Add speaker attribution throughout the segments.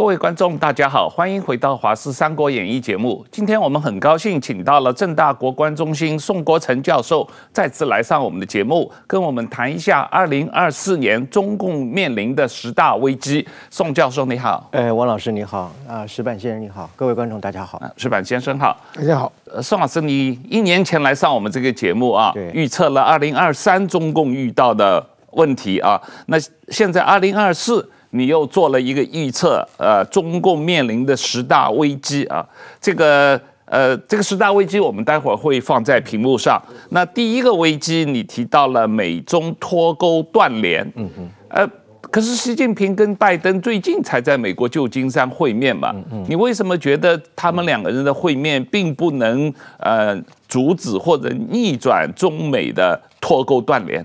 Speaker 1: 各位观众，大家好，欢迎回到《华视三国演义》节目。今天我们很高兴请到了正大国关中心宋国成教授再次来上我们的节目，跟我们谈一下二零二四年中共面临的十大危机。宋教授你好，
Speaker 2: 哎，王老师你好，啊，石板先生你好，各位观众大家好，
Speaker 1: 石板先生好，
Speaker 3: 大家好。
Speaker 1: 宋老师，你一年前来上我们这个节目啊，
Speaker 2: 对
Speaker 1: 预测了二零二三中共遇到的问题啊，那现在二零二四。你又做了一个预测，呃，中共面临的十大危机啊，这个呃，这个十大危机我们待会儿会放在屏幕上。那第一个危机，你提到了美中脱钩断联，嗯嗯，呃，可是习近平跟拜登最近才在美国旧金山会面嘛，嗯，你为什么觉得他们两个人的会面并不能呃阻止或者逆转中美的脱钩断联？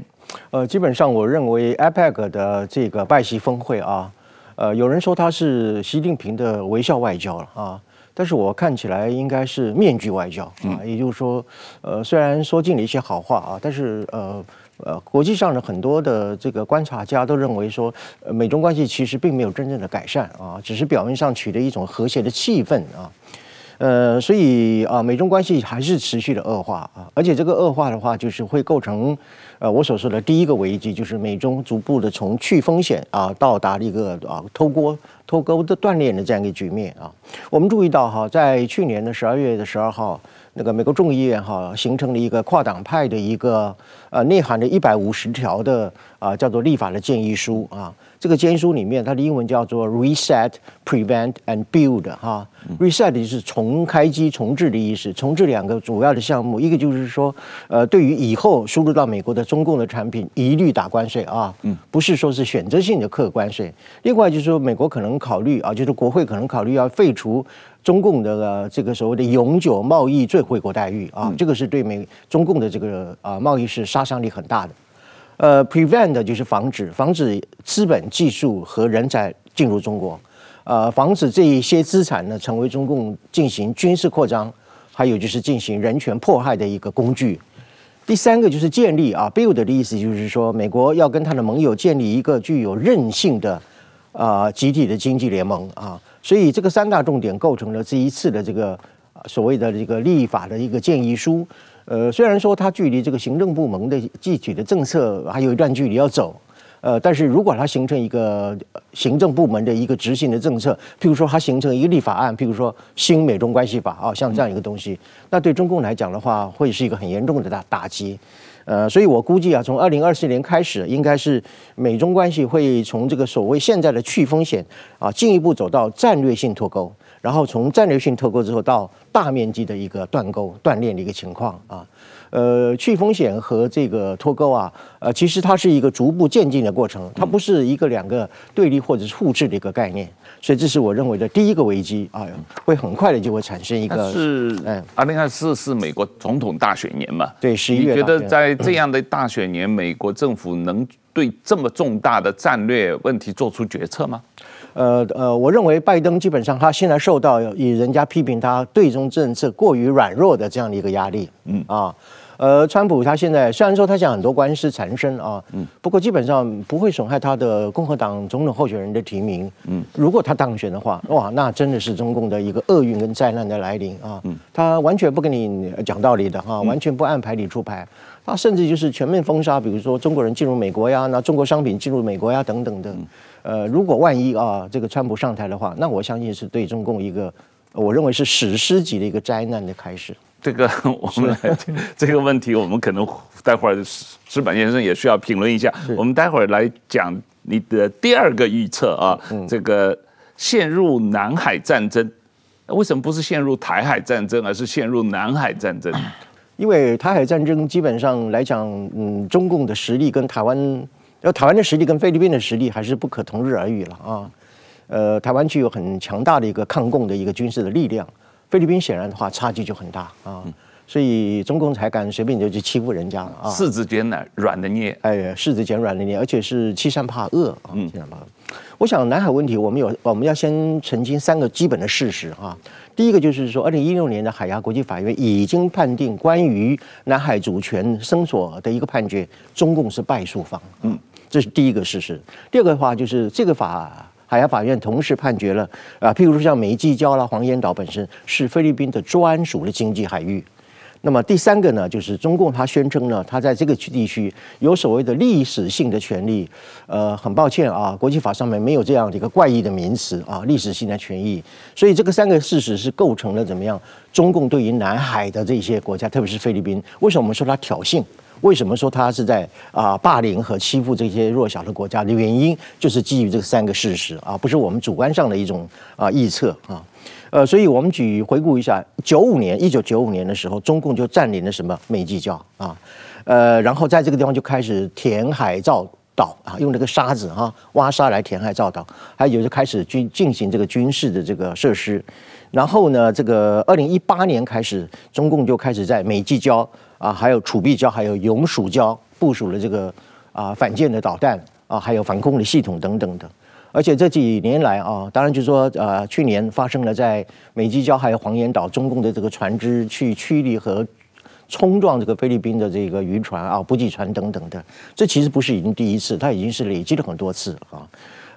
Speaker 2: 呃，基本上我认为 APEC 的这个拜习峰会啊，呃，有人说它是习近平的微笑外交了啊，但是我看起来应该是面具外交啊，也就是说，呃，虽然说尽了一些好话啊，但是呃呃，国际上的很多的这个观察家都认为说，呃，美中关系其实并没有真正的改善啊，只是表面上取得一种和谐的气氛啊。呃，所以啊，美中关系还是持续的恶化啊，而且这个恶化的话，就是会构成呃我所说的第一个危机，就是美中逐步的从去风险啊到达一个啊脱钩脱钩的锻炼的这样一个局面啊。我们注意到哈，在去年的十二月的十二号，那个美国众议院哈形成了一个跨党派的一个呃内涵的一百五十条的啊叫做立法的建议书啊。这个建议书里面，它的英文叫做 Reset, Prevent and Build 哈。Reset 就是重开机、重置的意思。重置两个主要的项目，一个就是说，呃，对于以后输入到美国的中共的产品，一律打关税啊，不是说是选择性的课关税。另外就是说，美国可能考虑啊，就是国会可能考虑要废除中共的这个所谓的永久贸易最惠国待遇啊，这个是对美中共的这个啊贸易是杀伤力很大的。呃，prevent 就是防止，防止资本、技术和人才进入中国，呃，防止这一些资产呢成为中共进行军事扩张，还有就是进行人权迫害的一个工具。第三个就是建立啊，build 的意思就是说，美国要跟他的盟友建立一个具有韧性的啊集体的经济联盟啊，所以这个三大重点构成了这一次的这个所谓的这个立法的一个建议书。呃，虽然说它距离这个行政部门的具体的政策还有一段距离要走，呃，但是如果它形成一个行政部门的一个执行的政策，譬如说它形成一个立法案，譬如说新美中关系法啊，像这样一个东西，那对中共来讲的话，会是一个很严重的打打击。呃，所以我估计啊，从二零二四年开始，应该是美中关系会从这个所谓现在的去风险啊，进一步走到战略性脱钩。然后从战略性脱钩之后到大面积的一个断钩断链的一个情况啊，呃，去风险和这个脱钩啊，呃，其实它是一个逐步渐进的过程，它不是一个两个对立或者是互斥的一个概念，所以这是我认为的第一个危机啊，会很快的就会产生一个
Speaker 1: 是，嗯，二零二四是美国总统大选年嘛？
Speaker 2: 对，十一月。
Speaker 1: 你觉得在这样的大选年，美国政府能对这么重大的战略问题做出决策吗？
Speaker 2: 呃呃，我认为拜登基本上他现在受到以人家批评他对中政策过于软弱的这样的一个压力，嗯。啊，呃，川普他现在虽然说他想很多官司缠身啊，嗯，不过基本上不会损害他的共和党总统候选人的提名，嗯，如果他当选的话，哇，那真的是中共的一个厄运跟灾难的来临啊，嗯，他完全不跟你讲道理的哈，完全不按牌理出牌，他甚至就是全面封杀，比如说中国人进入美国呀，那中国商品进入美国呀等等的。呃，如果万一啊，这个川普上台的话，那我相信是对中共一个，我认为是史诗级的一个灾难的开始。
Speaker 1: 这个我们来这个问题，我们可能待会儿石板先生也需要评论一下。我们待会儿来讲你的第二个预测啊，这个陷入南海战争，为什么不是陷入台海战争，而是陷入南海战争？
Speaker 2: 因为台海战争基本上来讲，嗯，中共的实力跟台湾。要台湾的实力跟菲律宾的实力还是不可同日而语了啊，呃，台湾具有很强大的一个抗共的一个军事的力量，菲律宾显然的话差距就很大啊，所以中共才敢随便就去欺负人家啊，
Speaker 1: 柿子捡软软的捏，
Speaker 2: 哎，柿子捡软的捏，而且是欺善怕恶啊，欺善怕恶。我想南海问题，我们有我们要先澄清三个基本的事实啊。第一个就是说，二零一六年的海牙国际法院已经判定关于南海主权声索的一个判决，中共是败诉方。嗯，这是第一个事实。第二个的话就是这个法海牙法院同时判决了啊，譬如说像美济礁啦、黄岩岛本身是菲律宾的专属的经济海域。那么第三个呢，就是中共他宣称呢，他在这个地区有所谓的历史性的权利。呃，很抱歉啊，国际法上面没有这样的一个怪异的名词啊，历史性的权益。所以这个三个事实是构成了怎么样？中共对于南海的这些国家，特别是菲律宾，为什么我们说他挑衅？为什么说他是在啊霸凌和欺负这些弱小的国家的原因，就是基于这三个事实啊，不是我们主观上的一种啊臆测啊。呃，所以我们举回顾一下，九五年，一九九五年的时候，中共就占领了什么美济礁啊，呃，然后在这个地方就开始填海造岛啊，用这个沙子啊挖沙来填海造岛，还有就开始军进行这个军事的这个设施，然后呢，这个二零一八年开始，中共就开始在美济礁啊，还有楚碧礁，还有永暑礁部署了这个啊反舰的导弹啊，还有防空的系统等等的。而且这几年来啊，当然就是说，呃，去年发生了在美济礁还有黄岩岛，中共的这个船只去驱离和冲撞这个菲律宾的这个渔船啊、补给船等等的，这其实不是已经第一次，它已经是累积了很多次啊。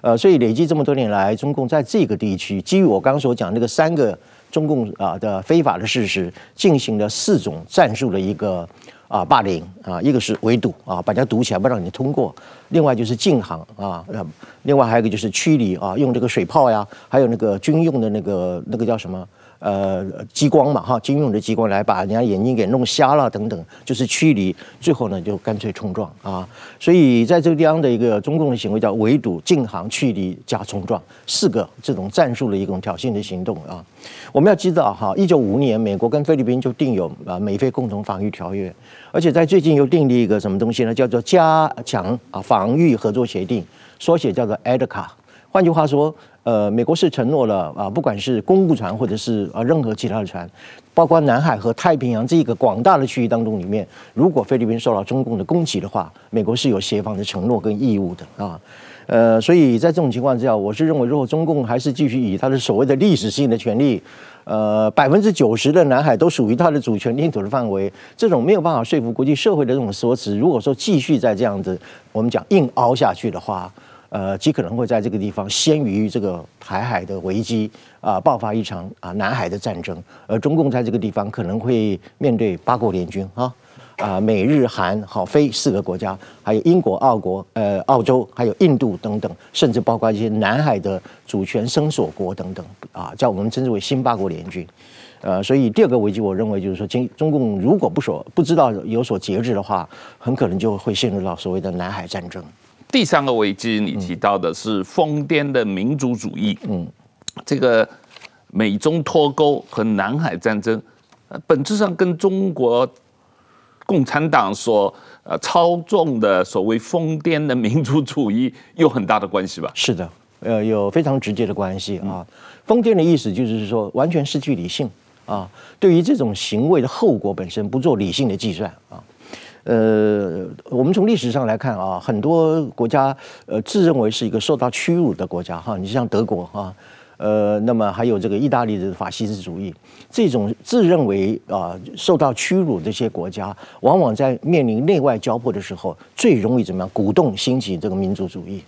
Speaker 2: 呃，所以累积这么多年来，中共在这个地区，基于我刚刚所讲那个三个中共啊的非法的事实，进行了四种战术的一个。啊，霸凌啊，一个是围堵啊，把它堵起来不让你通过；另外就是禁航啊，另外还有一个就是驱离啊，用这个水炮呀，还有那个军用的那个那个叫什么？呃，激光嘛，哈，军用的激光来把人家眼睛给弄瞎了，等等，就是驱离，最后呢就干脆冲撞啊。所以在这个地方的一个中共的行为叫围堵、禁航、驱离加冲撞，四个这种战术的一种挑衅的行动啊。我们要知道哈，一九五年美国跟菲律宾就订有啊美菲共同防御条约，而且在最近又订立一个什么东西呢？叫做加强啊防御合作协定，缩写叫做 ADCA。换句话说。呃，美国是承诺了啊，不管是公务船或者是啊任何其他的船，包括南海和太平洋这一个广大的区域当中里面，如果菲律宾受到中共的攻击的话，美国是有协防的承诺跟义务的啊。呃，所以在这种情况之下，我是认为，如果中共还是继续以他的所谓的历史性的权利，呃，百分之九十的南海都属于他的主权领土的范围，这种没有办法说服国际社会的这种说辞，如果说继续在这样子我们讲硬凹下去的话。呃，极可能会在这个地方先于这个台海的危机啊、爆发一场啊南海的战争，而中共在这个地方可能会面对八国联军啊啊，美日韩好非四个国家，还有英国、澳国、呃澳洲，还有印度等等，甚至包括一些南海的主权声索国等等啊，叫我们称之为新八国联军。呃，所以第二个危机，我认为就是说，今中共如果不所不知道有所节制的话，很可能就会陷入到所谓的南海战争。
Speaker 1: 第三个危机，你提到的是疯癫的民族主义。嗯，这个美中脱钩和南海战争，呃本质上跟中国共产党所呃操纵的所谓疯癫的民族主义有很大的关系吧？
Speaker 2: 是的，呃，有非常直接的关系啊。疯癫的意思就是说，完全失去理性啊，对于这种行为的后果本身不做理性的计算啊。呃，我们从历史上来看啊，很多国家呃自认为是一个受到屈辱的国家哈，你像德国哈，呃，那么还有这个意大利的法西斯主义，这种自认为啊受到屈辱的这些国家，往往在面临内外交迫的时候，最容易怎么样鼓动兴起这个民族主义。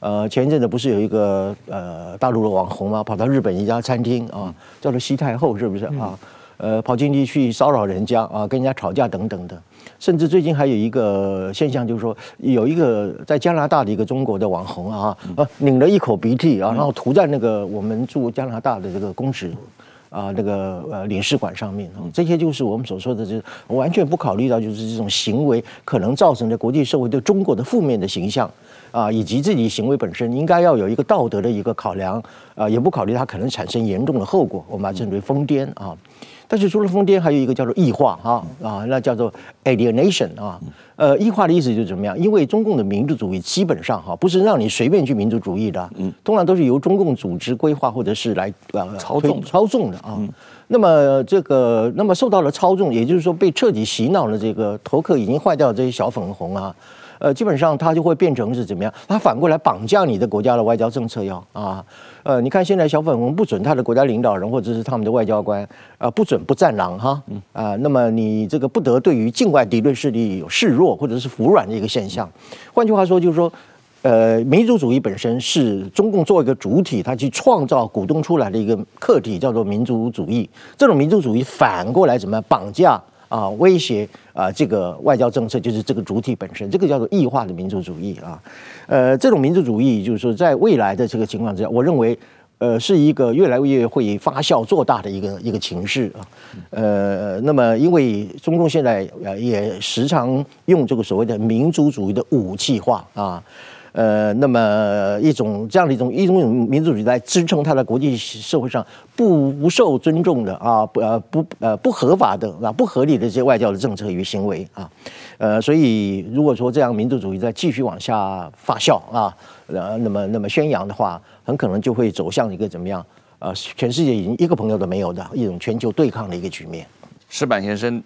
Speaker 2: 呃，前一阵子不是有一个呃大陆的网红吗？跑到日本一家餐厅啊，叫做西太后，是不是啊？呃，跑进去去骚扰人家啊，跟人家吵架等等的。甚至最近还有一个现象，就是说有一个在加拿大的一个中国的网红啊，呃，拧了一口鼻涕啊，然后涂在那个我们驻加拿大的这个公使啊那个呃领事馆上面，这些就是我们所说的，就是完全不考虑到就是这种行为可能造成的国际社会对中国的负面的形象啊，以及自己行为本身应该要有一个道德的一个考量啊，也不考虑它可能产生严重的后果，我们把它称为疯癫啊。但是除了疯癫，还有一个叫做异化啊啊，那叫做 alienation 啊。呃，异化的意思就是怎么样？因为中共的民族主义基本上哈，不是让你随便去民族主义的，嗯，通常都是由中共组织规划或者是来呃
Speaker 1: 操纵
Speaker 2: 操纵的啊。那么这个，那么受到了操纵，也就是说被彻底洗脑了，这个头壳已经坏掉的这些小粉红啊。呃，基本上它就会变成是怎么样？它反过来绑架你的国家的外交政策要啊。呃，你看现在小粉红不准他的国家领导人或者是他们的外交官啊，不准不战狼哈啊。那么你这个不得对于境外敌对势力有示弱或者是服软的一个现象。换句话说，就是说呃，民族主义本身是中共作为一个主体，它去创造、鼓动出来的一个客体，叫做民族主义。这种民族主义反过来怎么样绑架啊、威胁啊这个外交政策，就是这个主体本身，这个叫做异化的民族主义啊。呃，这种民族主义就是说，在未来的这个情况之下，我认为。呃，是一个越来越会发酵做大的一个一个情势啊。呃，那么因为中共现在呃也时常用这个所谓的民族主义的武器化啊，呃，那么一种这样的一种一种民族主义来支撑它在国际社会上不不受尊重的啊，不呃不呃不合法的啊不合理的这些外交的政策与行为啊。呃，所以如果说这样民族主义再继续往下发酵啊，呃，那么那么宣扬的话。很可能就会走向一个怎么样？呃，全世界已经一个朋友都没有的一种全球对抗的一个局面。
Speaker 1: 石板先生，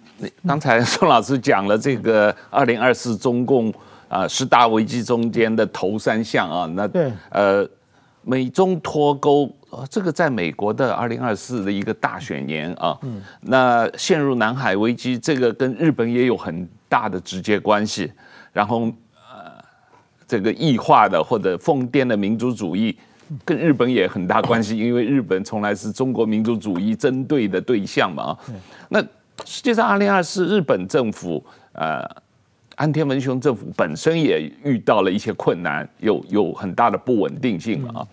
Speaker 1: 刚才宋老师讲了这个二零二四中共啊、呃、十大危机中间的头三项啊，那对呃美中脱钩，这个在美国的二零二四的一个大选年啊，嗯，那陷入南海危机，这个跟日本也有很大的直接关系，然后呃这个异化的或者疯癫的民族主义。跟日本也很大关系，因为日本从来是中国民族主义针对的对象嘛啊。那实际上，二零二四日本政府，呃，岸田文雄政府本身也遇到了一些困难，有有很大的不稳定性嘛啊。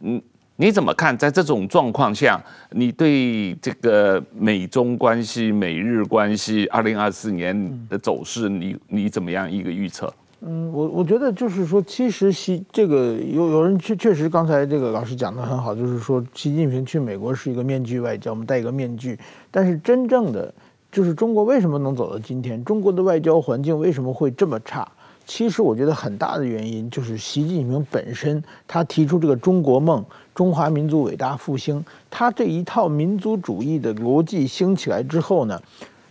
Speaker 1: 嗯，你怎么看？在这种状况下，你对这个美中关系、美日关系二零二四年的走势，你你怎么样一个预测？
Speaker 3: 嗯，我我觉得就是说，其实习这个有有人确确实刚才这个老师讲的很好，就是说习近平去美国是一个面具外交，我们戴一个面具。但是真正的就是中国为什么能走到今天？中国的外交环境为什么会这么差？其实我觉得很大的原因就是习近平本身，他提出这个中国梦、中华民族伟大复兴，他这一套民族主义的逻辑兴起来之后呢，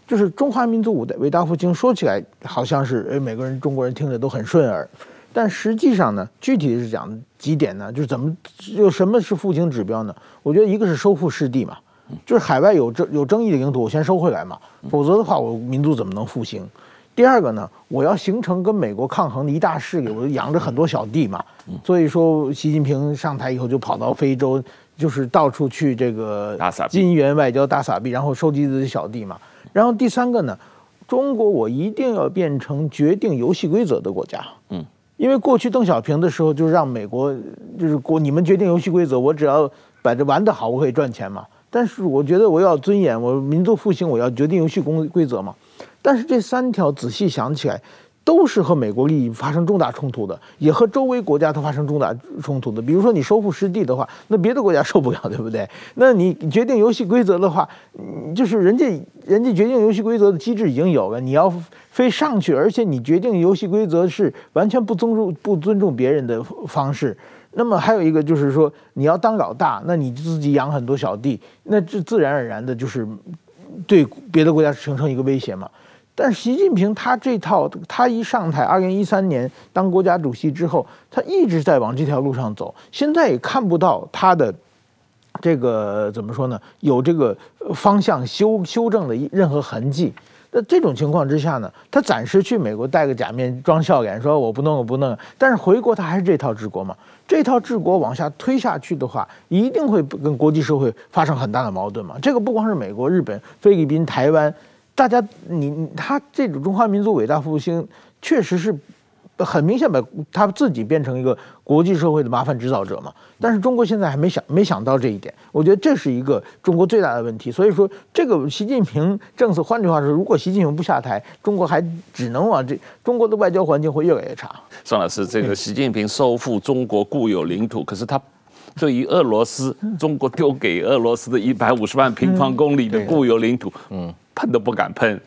Speaker 3: 就是中华民族伟大复兴，说起来好像是诶，每个人中国人听着都很顺耳，但实际上呢，具体是讲几点呢？就是怎么有什么是复兴指标呢？我觉得一个是收复失地嘛，就是海外有争有争议的领土，我先收回来嘛，否则的话，我民族怎么能复兴？第二个呢，我要形成跟美国抗衡的一大势力，我就养着很多小弟嘛。所以说，习近平上台以后就跑到非洲，就是到处去这个金元外交大撒币，然后收集自己小弟嘛。然后第三个呢，中国我一定要变成决定游戏规则的国家。嗯，因为过去邓小平的时候就让美国就是国你们决定游戏规则，我只要把这玩得好，我可以赚钱嘛。但是我觉得我要尊严，我民族复兴，我要决定游戏规规则嘛。但是这三条仔细想起来。都是和美国利益发生重大冲突的，也和周围国家都发生重大冲突的。比如说你收复失地的话，那别的国家受不了，对不对？那你决定游戏规则的话，就是人家人家决定游戏规则的机制已经有了，你要非上去，而且你决定游戏规则是完全不尊重不尊重别人的方式。那么还有一个就是说，你要当老大，那你自己养很多小弟，那这自然而然的就是对别的国家形成一个威胁嘛。但是习近平他这套，他一上台，二零一三年当国家主席之后，他一直在往这条路上走。现在也看不到他的这个怎么说呢？有这个方向修修正的任何痕迹。那这种情况之下呢，他暂时去美国戴个假面装笑脸，说我不弄我不弄。但是回国他还是这套治国嘛？这套治国往下推下去的话，一定会跟国际社会发生很大的矛盾嘛？这个不光是美国、日本、菲律宾、台湾。大家，你他这种中华民族伟大复兴，确实是很明显把他自己变成一个国际社会的麻烦制造者嘛。但是中国现在还没想没想到这一点，我觉得这是一个中国最大的问题。所以说，这个习近平政策，换句话说，如果习近平不下台，中国还只能往这中国的外交环境会越来越差。
Speaker 1: 宋老师，这个习近平收复中国固有领土，可是他对于俄罗斯，中国丢给俄罗斯的一百五十万平方公里的固有领土，嗯。碰都不敢碰，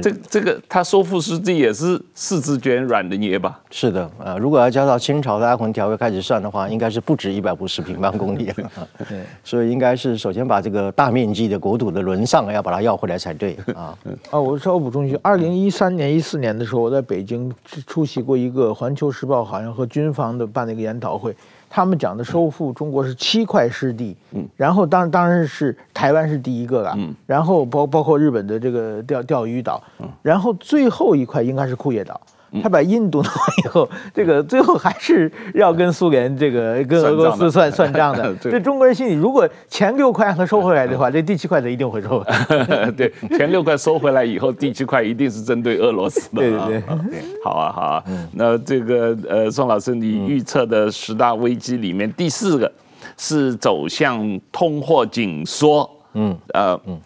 Speaker 1: 这这个他收复失地也是四肢卷软的捏吧？
Speaker 2: 是的，呃，如果要加到清朝的安魂条约开始算的话，应该是不止一百五十平方公里了。对，所以应该是首先把这个大面积的国土的轮上要把它要回来才对啊。
Speaker 3: 啊，我稍微补充一句，二零一三年、一四年的时候，我在北京出席过一个《环球时报》好像和军方的办的一个研讨会。他们讲的收复中国是七块失地，嗯，然后当当然是台湾是第一个了，嗯，然后包包括日本的这个钓钓鱼岛，嗯，然后最后一块应该是库页岛，他把印度弄完以后，这个最后还是要跟苏联这个跟俄罗斯算算账的。这中国人心里，如果前六块让他收回来的话，这第七块他一定会收回来。
Speaker 1: 对，前六块收回来以后，第七块一定是针对俄罗斯的。
Speaker 3: 对对对，
Speaker 1: 好啊好啊。那这个呃，宋老师，你预测的十大危机里面第四个是走向通货紧缩。嗯呃嗯，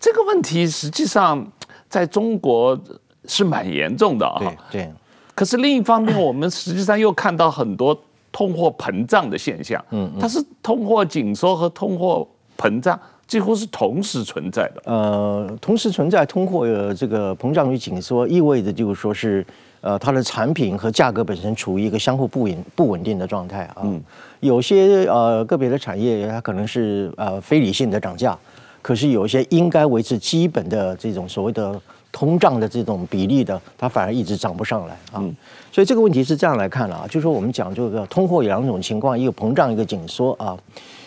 Speaker 1: 这个问题实际上在中国。是蛮严重的啊，
Speaker 2: 对。
Speaker 1: 可是另一方面，我们实际上又看到很多通货膨胀的现象。嗯，它是通货紧缩和通货膨胀几乎是同时存在的。
Speaker 2: 呃，同时存在通货的这个膨胀与紧缩，意味着就是说是呃它的产品和价格本身处于一个相互不稳不稳定的状态啊。嗯，有些呃个别的产业它可能是呃非理性的涨价，可是有一些应该维持基本的这种所谓的。通胀的这种比例的，它反而一直涨不上来啊，嗯、所以这个问题是这样来看了啊，就是说我们讲这个通货有两种情况，一个膨胀，一个紧缩啊，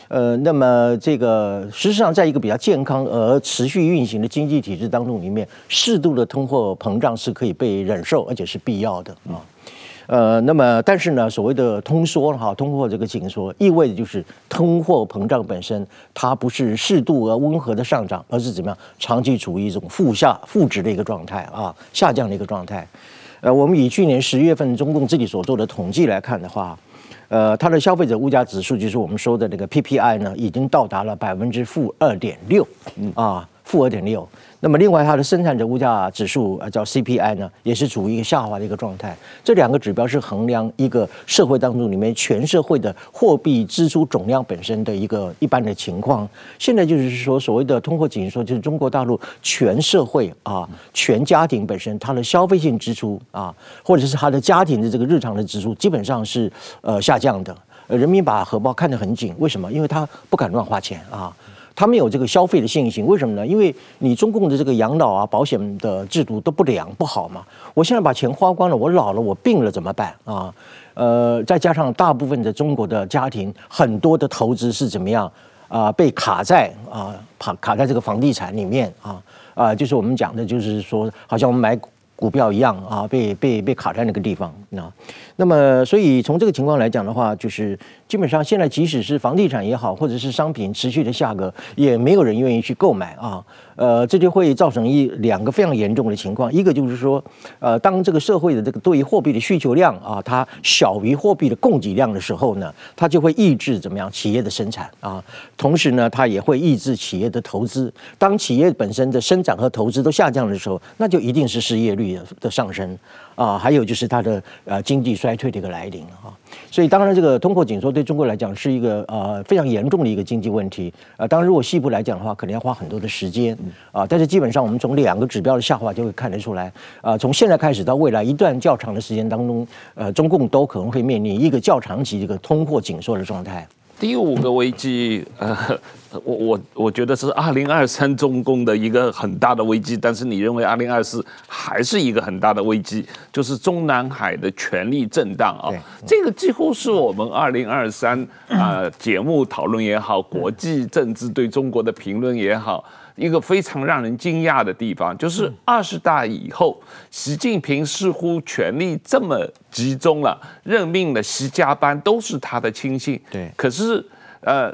Speaker 2: 呃，那么这个事实上，在一个比较健康而持续运行的经济体制当中里面，适度的通货膨胀是可以被忍受，而且是必要的啊。呃，那么但是呢，所谓的通缩哈，通货这个紧缩，意味着就是通货膨胀本身它不是适度而温和的上涨，而是怎么样，长期处于一种负下负值的一个状态啊，下降的一个状态。呃，我们以去年十月份中共自己所做的统计来看的话，呃，它的消费者物价指数就是我们说的那个 PPI 呢，已经到达了百分之负二点六，啊，负二点六。那么，另外它的生产者物价指数啊，叫 CPI 呢，也是处于一个下滑的一个状态。这两个指标是衡量一个社会当中里面全社会的货币支出总量本身的一个一般的情况。现在就是说，所谓的通货紧缩，就是中国大陆全社会啊，全家庭本身它的消费性支出啊，或者是它的家庭的这个日常的支出，基本上是呃下降的。人民把荷包看得很紧，为什么？因为他不敢乱花钱啊。他们有这个消费的信心，为什么呢？因为你中共的这个养老啊、保险的制度都不良不好嘛。我现在把钱花光了，我老了，我病了怎么办啊？呃，再加上大部分的中国的家庭，很多的投资是怎么样啊？被卡在啊，卡卡在这个房地产里面啊啊，就是我们讲的，就是说，好像我们买股票一样啊，被被被卡在那个地方那。那么，所以从这个情况来讲的话，就是基本上现在即使是房地产也好，或者是商品持续的下格，也没有人愿意去购买啊。呃，这就会造成一两个非常严重的情况，一个就是说，呃，当这个社会的这个对于货币的需求量啊，它小于货币的供给量的时候呢，它就会抑制怎么样企业的生产啊，同时呢，它也会抑制企业的投资。当企业本身的生产和投资都下降的时候，那就一定是失业率的上升。啊，还有就是它的呃经济衰退的一个来临哈，所以当然这个通货紧缩对中国来讲是一个呃非常严重的一个经济问题，呃，当然如果细部来讲的话，可能要花很多的时间啊，但是基本上我们从两个指标的下滑就会看得出来，啊，从现在开始到未来一段较长的时间当中，呃，中共都可能会面临一个较长期这个通货紧缩的状态。
Speaker 1: 第五个危机，呃，我我我觉得是二零二三中共的一个很大的危机，但是你认为二零二四还是一个很大的危机，就是中南海的权力震荡啊，这个几乎是我们二零二三啊节目讨论也好，国际政治对中国的评论也好。一个非常让人惊讶的地方，就是二十大以后，习近平似乎权力这么集中了，任命了习家班都是他的亲信。
Speaker 2: 对，
Speaker 1: 可是呃，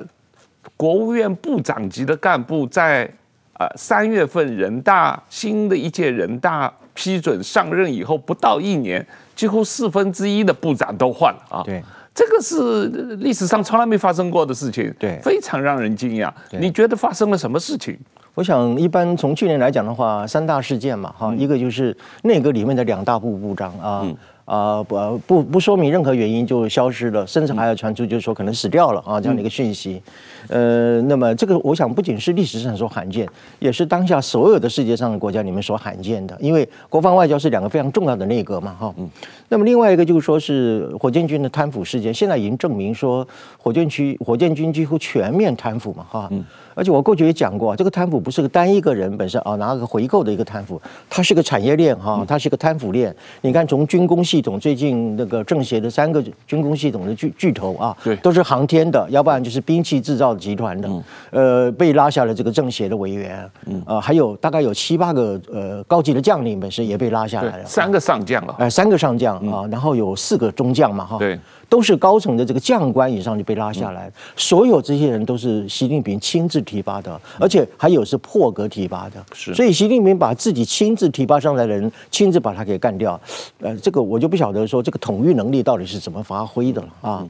Speaker 1: 国务院部长级的干部在呃三月份人大新的一届人大批准上任以后，不到一年，几乎四分之一的部长都换了啊。
Speaker 2: 对，
Speaker 1: 这个是历史上从来没发生过的事情。
Speaker 2: 对，
Speaker 1: 非常让人惊讶。你觉得发生了什么事情？
Speaker 2: 我想，一般从去年来讲的话，三大事件嘛，哈，一个就是内阁里面的两大部部长啊，啊不不不说明任何原因就消失了，甚至还要传出就是说可能死掉了啊这样的一个讯息，呃，那么这个我想不仅是历史上所罕见，也是当下所有的世界上的国家里面所罕见的，因为国防外交是两个非常重要的内阁嘛，哈，嗯。那么另外一个就是说是火箭军的贪腐事件，现在已经证明说火箭区火箭军几乎全面贪腐嘛，哈。而且我过去也讲过，这个贪腐不是个单一个人本身啊拿个回购的一个贪腐，它是个产业链哈，它是个贪腐链。你看，从军工系统最近那个政协的三个军工系统的巨巨头啊，
Speaker 1: 对，
Speaker 2: 都是航天的，要不然就是兵器制造集团的，呃，被拉下了这个政协的委员，呃，还有大概有七八个呃高级的将领本身也被拉下来了，
Speaker 1: 三个上将了，
Speaker 2: 哎，三个上将啊，然后有四个中将嘛哈，
Speaker 1: 对。
Speaker 2: 都是高层的这个将官以上就被拉下来，所有这些人都是习近平亲自提拔的，而且还有是破格提拔的。
Speaker 1: 是，
Speaker 2: 所以习近平把自己亲自提拔上来的人，亲自把他给干掉。呃，这个我就不晓得说这个统御能力到底是怎么发挥的了啊。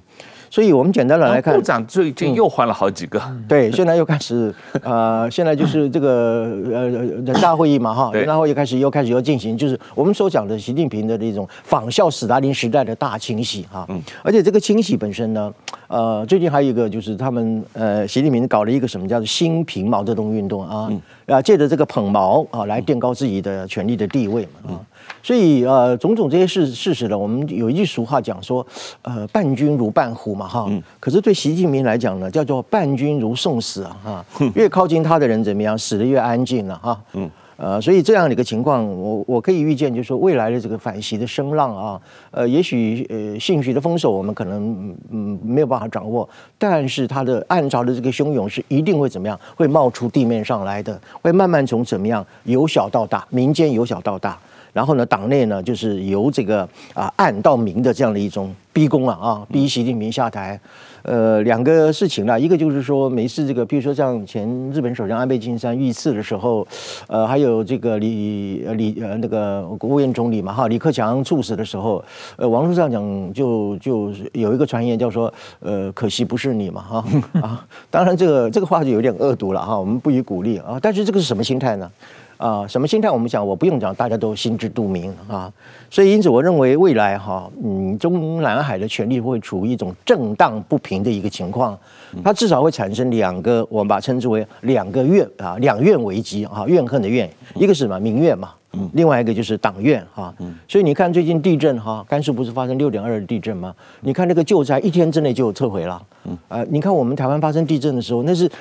Speaker 2: 所以我们简单的来看，
Speaker 1: 部长最近又换了好几个，
Speaker 2: 嗯、对，现在又开始，呃，现在就是这个呃人大会议嘛，哈，人大会议开始又开始又进行，就是我们所讲的习近平的那种仿效斯大林时代的大清洗，哈，嗯，而且这个清洗本身呢，呃，最近还有一个就是他们呃，习近平搞了一个什么叫做新平毛泽东运动啊，啊，借着这个捧毛啊来垫高自己的权力的地位嘛，啊。所以呃，种种这些事事实呢，我们有一句俗话讲说，呃，伴君如伴虎嘛，哈。可是对习近平来讲呢，叫做伴君如送死啊，哈。越靠近他的人怎么样，死的越安静了，哈。嗯。呃，所以这样的一个情况，我我可以预见，就是说未来的这个反习的声浪啊，呃，也许呃，兴许的丰收我们可能嗯没有办法掌握，但是它的暗潮的这个汹涌是一定会怎么样，会冒出地面上来的，会慢慢从怎么样由小到大，民间由小到大。然后呢，党内呢，就是由这个啊暗到明的这样的一种逼宫了啊，逼习近平下台。呃，两个事情啦，一个就是说，没事这个，比如说像前日本首相安倍晋三遇刺的时候，呃，还有这个李李呃那个国务院总理嘛哈，李克强猝死的时候，呃，网络上讲就就有一个传言叫说，呃，可惜不是你嘛哈 啊，当然这个这个话就有点恶毒了哈，我们不予鼓励啊，但是这个是什么心态呢？啊，什么心态？我们讲，我不用讲，大家都心知肚明啊。所以，因此，我认为未来哈，嗯，中南海的权力会处于一种震荡不平的一个情况。它至少会产生两个，我们把它称之为两个怨啊，两怨危机啊，怨恨的怨，一个是什么？民怨嘛，另外一个就是党怨哈。所以你看，最近地震哈，甘肃不是发生六点二的地震吗？你看那个救灾一天之内就撤回了。呃，你看我们台湾发生地震的时候，那是。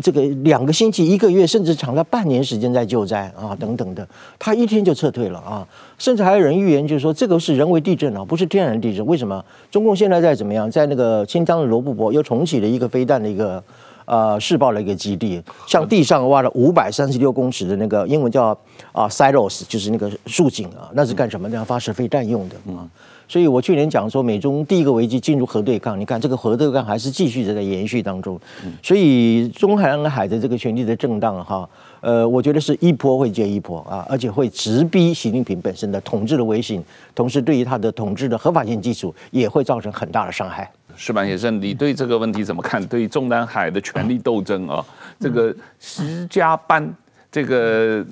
Speaker 2: 这个两个星期、一个月，甚至长达半年时间在救灾啊，等等的，他一天就撤退了啊，甚至还有人预言，就是说这个是人为地震啊，不是天然地震。为什么？中共现在在怎么样？在那个新疆的罗布泊又重启了一个飞弹的一个呃试爆的一个基地，向地上挖了五百三十六公尺的那个英文叫啊 silos，就是那个竖井啊，那是干什么？那要发射飞弹用的啊。所以我去年讲说，美中第一个危机进入核对抗，你看这个核对抗还是继续在延续当中。所以中南海的这个权力的震荡哈，呃，我觉得是一波会接一波啊，而且会直逼习近平本身的统治的威信，同时对于他的统治的合法性基础也会造成很大的伤害。
Speaker 1: 石板先生，你对这个问题怎么看？对于中南海的权力斗争啊，这个石家班这个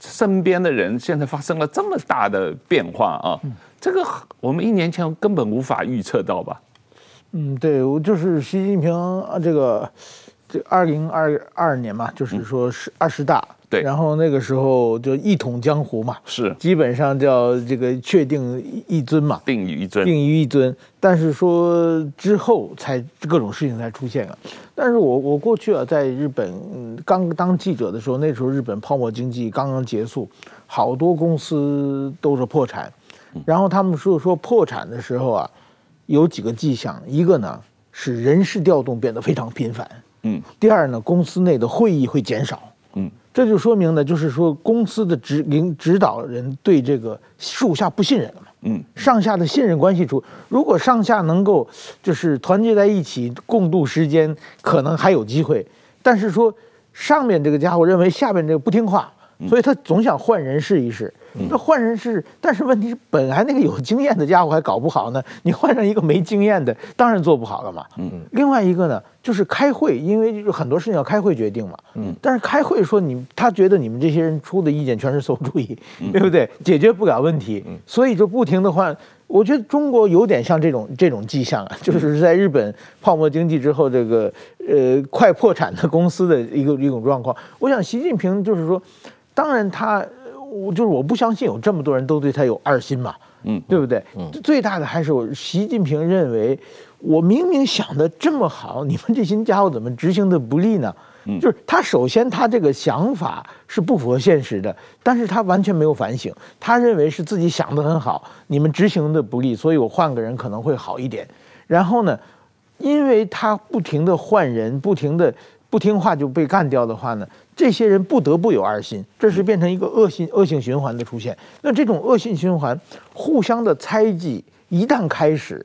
Speaker 1: 身边的人现在发生了这么大的变化啊？这个我们一年前根本无法预测到吧？
Speaker 3: 嗯，对，我就是习近平啊，这个这二零二二年嘛，就是说是二十大，
Speaker 1: 对，
Speaker 3: 然后那个时候就一统江湖嘛，
Speaker 1: 是，
Speaker 3: 基本上叫这个确定一尊嘛，
Speaker 1: 定于一尊，
Speaker 3: 定于一尊。但是说之后才各种事情才出现了。但是我我过去啊，在日本刚当记者的时候，那时候日本泡沫经济刚刚结束，好多公司都是破产。然后他们说说破产的时候啊，有几个迹象，一个呢是人事调动变得非常频繁，嗯，第二呢公司内的会议会减少，嗯，这就说明呢就是说公司的指领指导人对这个属下不信任了嘛，嗯，上下的信任关系处，如果上下能够就是团结在一起共度时间，可能还有机会，但是说上面这个家伙认为下面这个不听话。所以他总想换人试一试，那换人是，但是问题是本来那个有经验的家伙还搞不好呢，你换上一个没经验的，当然做不好了嘛。嗯，另外一个呢，就是开会，因为很多事情要开会决定嘛。嗯，但是开会说你，他觉得你们这些人出的意见全是馊主意，对不对？解决不了问题，所以就不停的换。我觉得中国有点像这种这种迹象啊，就是在日本泡沫经济之后，这个呃快破产的公司的一个一种状况。我想习近平就是说。当然，他我就是我不相信有这么多人都对他有二心嘛，嗯，对不对？嗯，最大的还是我习近平认为，我明明想的这么好，你们这些家伙怎么执行的不利呢？就是他首先他这个想法是不符合现实的，但是他完全没有反省，他认为是自己想的很好，你们执行的不利，所以我换个人可能会好一点。然后呢，因为他不停的换人，不停的不听话就被干掉的话呢，这些人不得不有二心，这是变成一个恶性恶性循环的出现。那这种恶性循环，互相的猜忌一旦开始，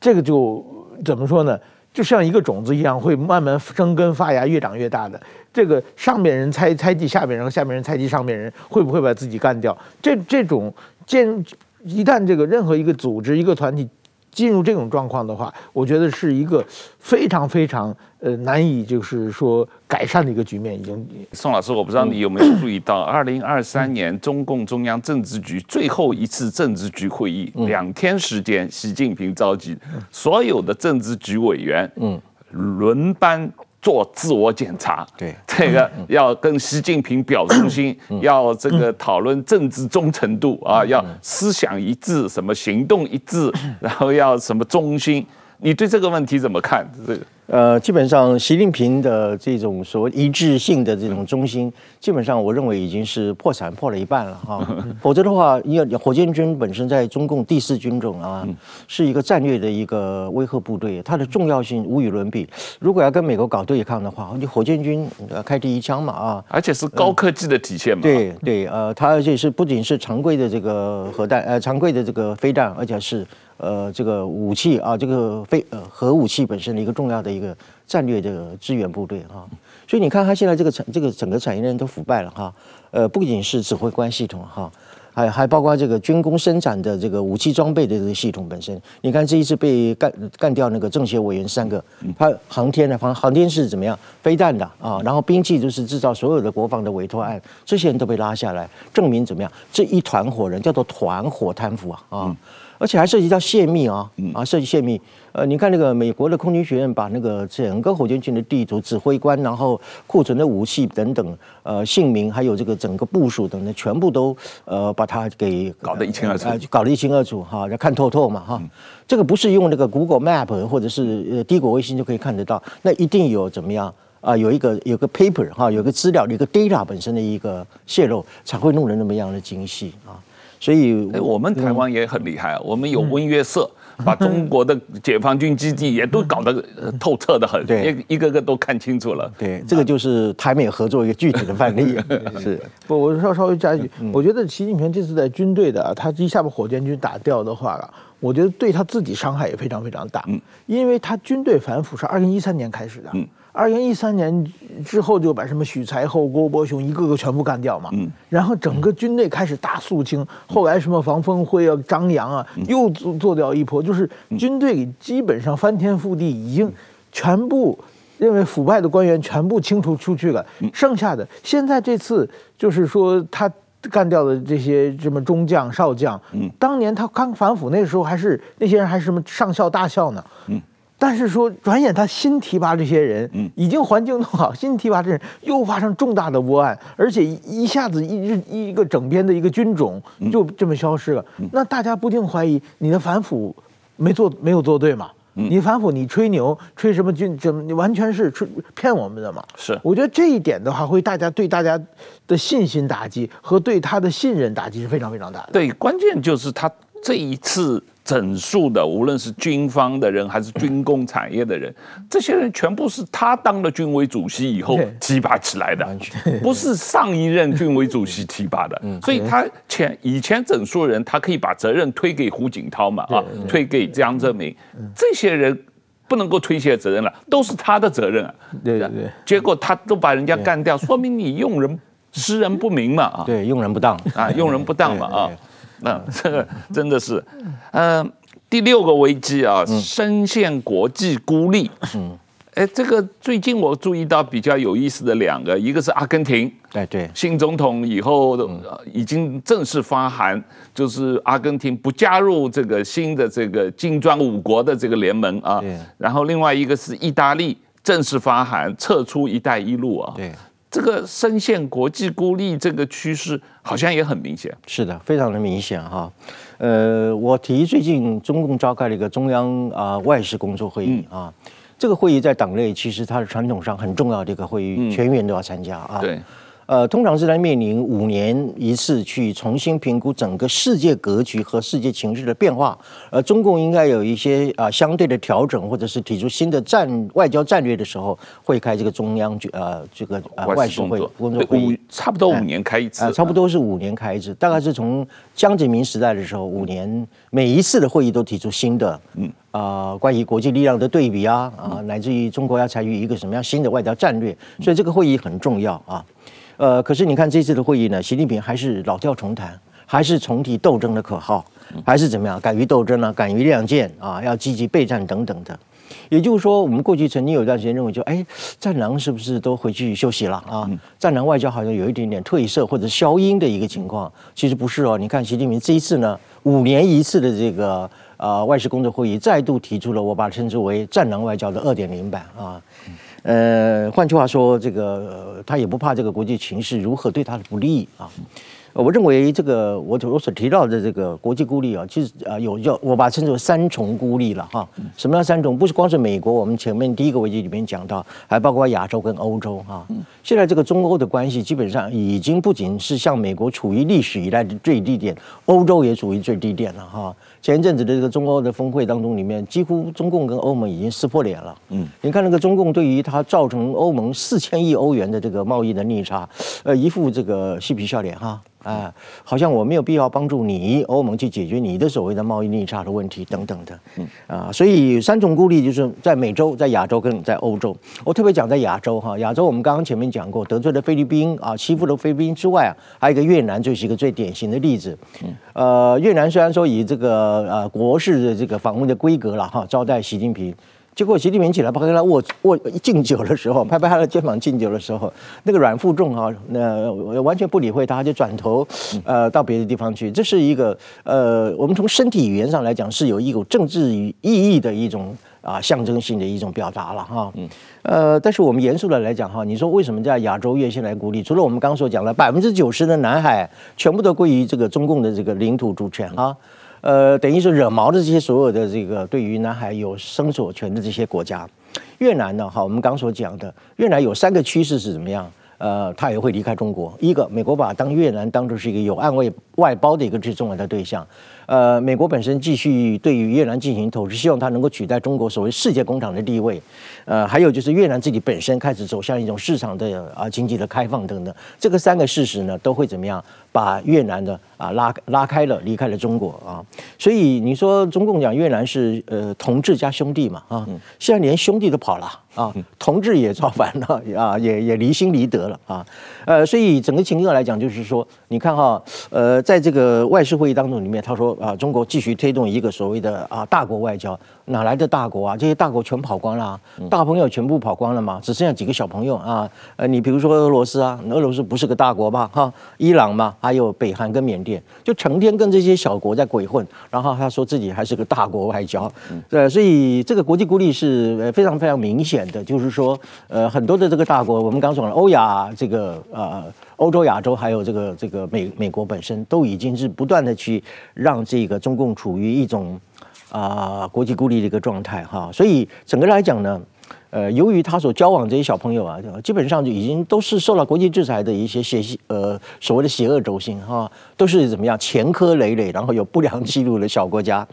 Speaker 3: 这个就怎么说呢？就像一个种子一样，会慢慢生根发芽，越长越大的。这个上面人猜猜忌下面人，和下面人猜忌上面人，会不会把自己干掉？这这种见一旦这个任何一个组织、一个团体。进入这种状况的话，我觉得是一个非常非常呃难以就是说改善的一个局面。已经，
Speaker 1: 宋老师，我不知道你有没有注意到，二零二三年中共中央政治局最后一次政治局会议，两天时间，习近平召集所有的政治局委员，嗯，轮班。做自我检查，
Speaker 2: 对。
Speaker 1: 这个要跟习近平表忠心，要这个讨论政治忠诚度啊，要思想一致，什么行动一致，然后要什么忠心，你对这个问题怎么看？这个？
Speaker 2: 呃，基本上习近平的这种所谓一致性的这种中心，基本上我认为已经是破产破了一半了哈。否则的话，因为火箭军本身在中共第四军种啊，是一个战略的一个威慑部队，它的重要性无与伦比。如果要跟美国搞对抗的话，你火箭军开第一枪嘛啊，
Speaker 1: 而且是高科技的体现嘛。
Speaker 2: 对对，呃，它而且是不仅是常规的这个核弹，呃，常规的这个飞弹，而且是。呃，这个武器啊，这个飞呃核武器本身的一个重要的一个战略的支援部队哈，所以你看他现在这个产这个整个产业链都腐败了哈，呃，不仅是指挥官系统哈，还还包括这个军工生产的这个武器装备的这个系统本身。你看这一次被干干掉那个政协委员三个，他航天的航航天是怎么样？飞弹的啊，然后兵器就是制造所有的国防的委托案，这些人都被拉下来，证明怎么样？这一团伙人叫做团伙贪腐啊啊！而且还涉及到泄密啊啊，涉及泄密。呃，你看那个美国的空军学院把那个整个火箭军的地图、指挥官，然后库存的武器等等，呃，姓名还有这个整个部署等等，全部都呃把它给
Speaker 1: 搞得一清二楚，
Speaker 2: 搞得一清二楚哈，要看透透嘛哈。这个不是用那个 Google Map 或者是呃低轨卫星就可以看得到，那一定有怎么样啊？有一个有个 paper 哈，有个资料，有个 data 本身的一个泄露，才会弄得那么样的精细啊。所以，
Speaker 1: 我们台湾也很厉害，我们有温约瑟，把中国的解放军基地也都搞得透彻的很，一一个个都看清楚了。
Speaker 2: 对，这个就是台美合作一个具体的范例。是，
Speaker 3: 不，我稍稍微加一句，我觉得习近平这次在军队的，他一下把火箭军打掉的话了，我觉得对他自己伤害也非常非常大。因为他军队反腐是二零一三年开始的。二零一三年之后就把什么许才厚、郭伯雄一个个全部干掉嘛，嗯，然后整个军队开始大肃清，后来什么房峰辉啊、张扬啊，又做做掉一波，就是军队里基本上翻天覆地，已经全部认为腐败的官员全部清除出去了，剩下的现在这次就是说他干掉的这些什么中将、少将，嗯，当年他刚反腐那时候还是那些人还是什么上校、大校呢，嗯。但是说，转眼他新提拔这些人，嗯已经环境弄好，新提拔这人又发生重大的窝案，而且一下子一日一个整编的一个军种就这么消失了。那大家不禁怀疑你的反腐没做没有做对嘛？你反腐你吹牛吹什么军？怎么你完全是吹骗我们的嘛？
Speaker 1: 是，
Speaker 3: 我觉得这一点的话，会大家对大家的信心打击和对他的信任打击是非常非常大的。
Speaker 1: 对，关键就是他这一次。整数的，无论是军方的人还是军工产业的人，这些人全部是他当了军委主席以后提拔起来的，不是上一任军委主席提拔的。所以他前以前整数人，他可以把责任推给胡锦涛嘛，啊，推给江泽民，这些人不能够推卸责任了，都是他的责任啊。
Speaker 3: 对对对，
Speaker 1: 结果他都把人家干掉，说明你用人识人不明嘛，啊，
Speaker 2: 对，用人不当。
Speaker 1: 啊，用人不当嘛，啊。那、嗯、这个真的是，嗯、呃，第六个危机啊，深陷国际孤立。嗯，哎，这个最近我注意到比较有意思的两个，一个是阿根廷，
Speaker 2: 哎对，
Speaker 1: 新总统以后已经正式发函，就是阿根廷不加入这个新的这个金砖五国的这个联盟啊。对。然后另外一个是意大利正式发函撤出“一带一路”啊。对。这个深陷国际孤立这个趋势好像也很明显，
Speaker 2: 是的，非常的明显哈。呃，我提最近中共召开了一个中央啊外事工作会议啊，这个会议在党内其实它是传统上很重要的一个会议，嗯、全员都要参加啊。
Speaker 1: 对。
Speaker 2: 呃，通常是在面临五年一次去重新评估整个世界格局和世界情势的变化，而中共应该有一些啊、呃、相对的调整，或者是提出新的战外交战略的时候，会开这个中央呃这个呃外事会工作会议，
Speaker 1: 差不多五年开一次，
Speaker 2: 呃，差不多是五年开一次，大概是从江泽民时代的时候，五年每一次的会议都提出新的嗯。啊、呃、关于国际力量的对比啊啊，乃至于中国要采取一个什么样新的外交战略，所以这个会议很重要啊。呃，可是你看这次的会议呢，习近平还是老调重弹，还是重提斗争的口号，还是怎么样，敢于斗争呢、啊，敢于亮剑啊，要积极备战等等的。也就是说，我们过去曾经有一段时间认为就，就哎，战狼是不是都回去休息了啊？战狼外交好像有一点点褪色或者消音的一个情况。其实不是哦，你看习近平这一次呢，五年一次的这个呃外事工作会议，再度提出了我把它称之为战狼外交的二点零版啊。呃，换句话说，这个、呃、他也不怕这个国际情势如何对他的不利啊。我认为这个我我所提到的这个国际孤立啊，其实啊有叫我把它称之为三重孤立了哈。什么叫三重？不是光是美国，我们前面第一个危机里面讲到，还包括亚洲跟欧洲哈。现在这个中欧的关系基本上已经不仅是像美国处于历史以来的最低点，欧洲也处于最低点了哈。前一阵子的这个中欧的峰会当中，里面几乎中共跟欧盟已经撕破脸了。嗯，你看那个中共对于它造成欧盟四千亿欧元的这个贸易的逆差，呃，一副这个嬉皮笑脸哈。啊，好像我没有必要帮助你欧盟去解决你的所谓的贸易逆差的问题等等的，嗯啊，所以三重孤立就是在美洲、在亚洲跟在欧洲。我特别讲在亚洲哈，亚洲我们刚刚前面讲过，得罪了菲律宾啊，欺负了菲律宾之外啊，还有一个越南，就是一个最典型的例子。嗯，呃，越南虽然说以这个呃国事的这个访问的规格了哈，招待习近平。结果习近平起来，拍跟他握握敬酒的时候，拍拍他的肩膀敬酒的时候，那个阮富仲啊，那完全不理会他，就转头呃到别的地方去。这是一个呃，我们从身体语言上来讲是有一股政治意义的一种啊象征性的一种表达了哈。呃，但是我们严肃的来讲哈，你说为什么在亚洲越线来孤立？除了我们刚刚所讲的百分之九十的南海全部都归于这个中共的这个领土主权啊。呃，等于是惹毛的这些所有的这个对于南海有生索权的这些国家，越南呢，哈，我们刚所讲的，越南有三个趋势是怎么样？呃，他也会离开中国。一个，美国把当越南当作是一个有安慰外包的一个最重要的对象。呃，美国本身继续对于越南进行投资，希望它能够取代中国所谓世界工厂的地位。呃，还有就是越南自己本身开始走向一种市场的啊经济的开放等等。这个三个事实呢，都会怎么样？把越南的啊拉拉开了，离开了中国啊，所以你说中共讲越南是呃同志加兄弟嘛啊，现在连兄弟都跑了啊，同志也造反了啊，也也离心离德了啊，呃，所以整个情况来讲，就是说，你看哈，呃，在这个外事会议当中里面，他说啊，中国继续推动一个所谓的啊大国外交，哪来的大国啊？这些大国全跑光了，大朋友全部跑光了嘛，只剩下几个小朋友啊，呃，你比如说俄罗斯啊，俄罗斯不是个大国吧？哈，伊朗嘛。还有北韩跟缅甸，就成天跟这些小国在鬼混，然后他说自己还是个大国外交，对，所以这个国际孤立是非常非常明显的，就是说，呃，很多的这个大国，我们刚说了欧亚这个呃欧洲、亚洲，还有这个这个美美国本身，都已经是不断的去让这个中共处于一种啊、国际孤立的一个状态哈，所以整个来讲呢。呃，由于他所交往这些小朋友啊，基本上就已经都是受到国际制裁的一些邪呃所谓的邪恶轴心哈，都是怎么样前科累累，然后有不良记录的小国家，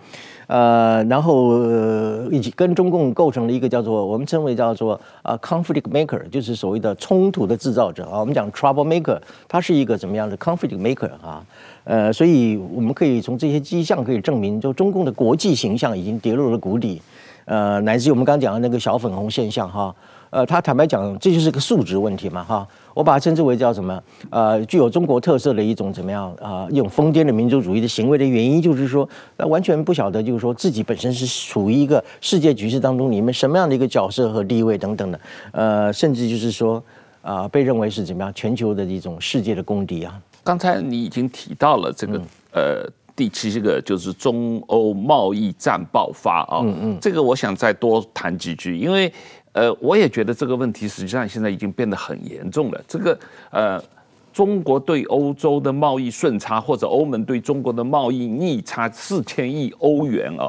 Speaker 2: 呃，然后呃以及跟中共构成了一个叫做我们称为叫做呃 conflict maker，就是所谓的冲突的制造者啊，我们讲 trouble maker，他是一个怎么样的 conflict maker 啊，呃，所以我们可以从这些迹象可以证明，就中共的国际形象已经跌落了谷底。呃，乃至于我们刚刚讲的那个小粉红现象哈，呃，他坦白讲，这就是个素质问题嘛哈，我把它称之为叫什么？呃，具有中国特色的一种怎么样啊？一种疯癫的民族主义的行为的原因，就是说，那完全不晓得，就是说自己本身是处于一个世界局势当中，你们什么样的一个角色和地位等等的，呃，甚至就是说啊、呃，被认为是怎么样全球的一种世界的公敌啊。
Speaker 1: 刚才你已经提到了这个、嗯、呃。第七个就是中欧贸易战爆发啊，嗯嗯，这个我想再多谈几句，因为呃，我也觉得这个问题实际上现在已经变得很严重了。这个呃，中国对欧洲的贸易顺差，或者欧盟对中国的贸易逆差四千亿欧元啊，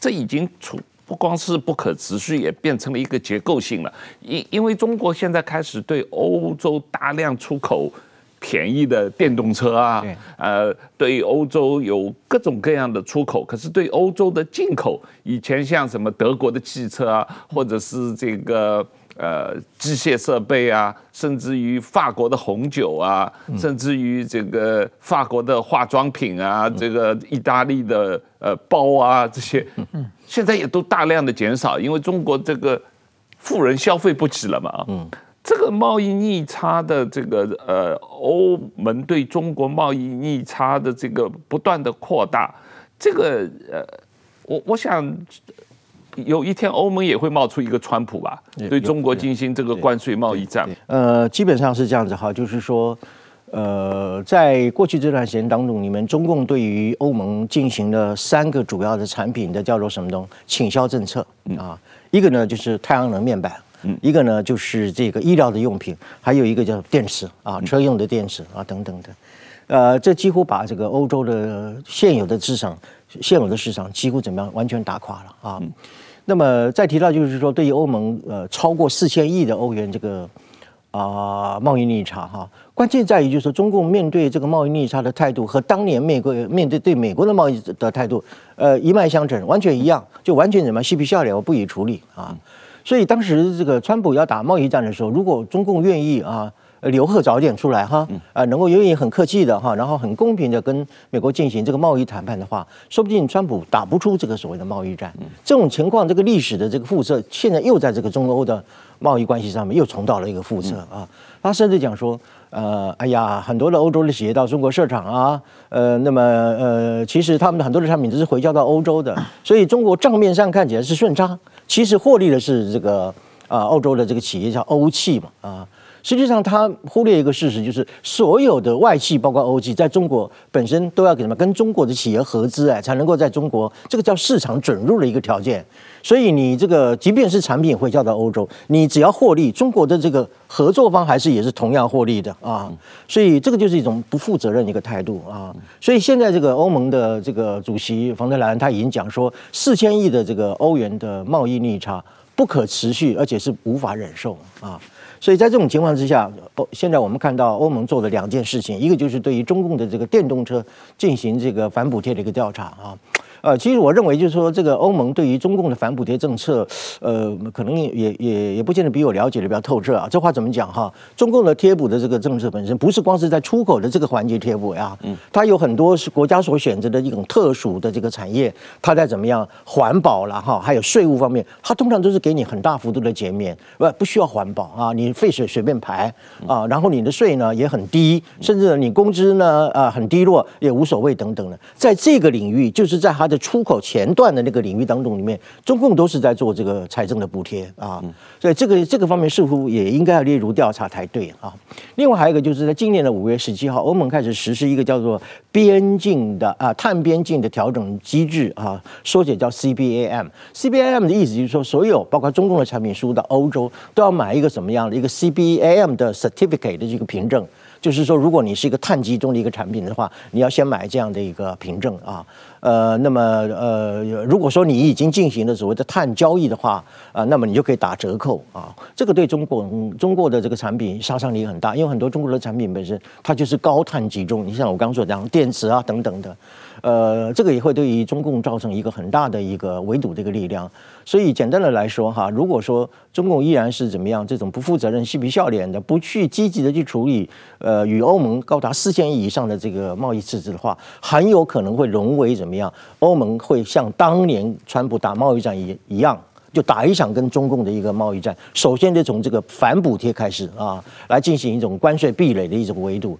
Speaker 1: 这已经处不光是不可持续，也变成了一个结构性了。因因为中国现在开始对欧洲大量出口便宜的电动车啊，呃，对欧洲有各种各样的出口，可是对欧洲的进口，以前像什么德国的汽车啊，或者是这个。呃，机械设备啊，甚至于法国的红酒啊，甚至于这个法国的化妆品啊，这个意大利的呃包啊，这些，现在也都大量的减少，因为中国这个富人消费不起了嘛。嗯，这个贸易逆差的这个呃，欧盟对中国贸易逆差的这个不断的扩大，这个呃，我我想。有一天，欧盟也会冒出一个川普吧，对中国进行这个关税贸易战。
Speaker 2: 呃，基本上是这样子哈，就是说，呃，在过去这段时间当中，你们中共对于欧盟进行了三个主要的产品的叫做什么东西？倾销政策啊，一个呢就是太阳能面板，一个呢就是这个医疗的用品，还有一个叫电池啊，车用的电池啊等等的。呃，这几乎把这个欧洲的现有的市场、现有的市场几乎怎么样，完全打垮了啊。那么再提到就是说，对于欧盟呃超过四千亿的欧元这个啊、呃、贸易逆差哈，关键在于就是说，中共面对这个贸易逆差的态度和当年美国面对对美国的贸易的态度呃一脉相承，完全一样，就完全怎么嬉皮笑脸，我不予处理啊。所以当时这个川普要打贸易战的时候，如果中共愿意啊。呃，刘鹤早点出来哈，啊，能够愿意很客气的哈，然后很公平的跟美国进行这个贸易谈判的话，说不定川普打不出这个所谓的贸易战。这种情况，这个历史的这个复测，现在又在这个中欧的贸易关系上面又重蹈了一个覆辙啊。他甚至讲说，呃，哎呀，很多的欧洲的企业到中国设厂啊，呃，那么呃，其实他们的很多的产品都是回交到欧洲的，所以中国账面上看起来是顺差，其实获利的是这个啊，欧洲的这个企业叫欧气嘛，啊。实际上，他忽略一个事实，就是所有的外企，包括欧企，在中国本身都要给什么？跟中国的企业合资，哎，才能够在中国，这个叫市场准入的一个条件。所以，你这个即便是产品会交到欧洲，你只要获利，中国的这个合作方还是也是同样获利的啊。所以，这个就是一种不负责任的一个态度啊。所以，现在这个欧盟的这个主席冯德莱恩他已经讲说，四千亿的这个欧元的贸易逆差不可持续，而且是无法忍受啊。所以在这种情况之下，现在我们看到欧盟做的两件事情，一个就是对于中共的这个电动车进行这个反补贴的一个调查啊。呃，其实我认为就是说，这个欧盟对于中共的反补贴政策，呃，可能也也也不见得比我了解的比较透彻啊。这话怎么讲哈？中共的贴补的这个政策本身不是光是在出口的这个环节贴补呀，嗯，它有很多是国家所选择的一种特殊的这个产业，它在怎么样环保了哈，还有税务方面，它通常都是给你很大幅度的减免，不不需要环保啊，你废水随便排啊，然后你的税呢也很低，甚至你工资呢啊很低落也无所谓等等的，在这个领域就是在它。在出口前段的那个领域当中，里面中共都是在做这个财政的补贴啊，所以这个这个方面似乎也应该要列入调查才对啊。另外还有一个就是在今年的五月十七号，欧盟开始实施一个叫做边境的啊碳边境的调整机制啊，缩写叫 CBAM。CBAM 的意思就是说，所有包括中共的产品输入到欧洲都要买一个什么样的一个 CBAM 的 certificate 的这个凭证。就是说，如果你是一个碳集中的一个产品的话，你要先买这样的一个凭证啊。呃，那么呃，如果说你已经进行了所谓的碳交易的话，啊，那么你就可以打折扣啊。这个对中国中国的这个产品杀伤力很大，因为很多中国的产品本身它就是高碳集中。你像我刚刚说的这样电池啊等等的，呃，这个也会对于中共造成一个很大的一个围堵的一个力量。所以简单的来说哈，如果说中共依然是怎么样这种不负责任、嬉皮笑脸的，不去积极的去处理，呃，与欧盟高达四千亿以上的这个贸易赤字的话，很有可能会沦为怎么样？欧盟会像当年川普打贸易战一一样，就打一场跟中共的一个贸易战。首先得从这个反补贴开始啊，来进行一种关税壁垒的一种围堵。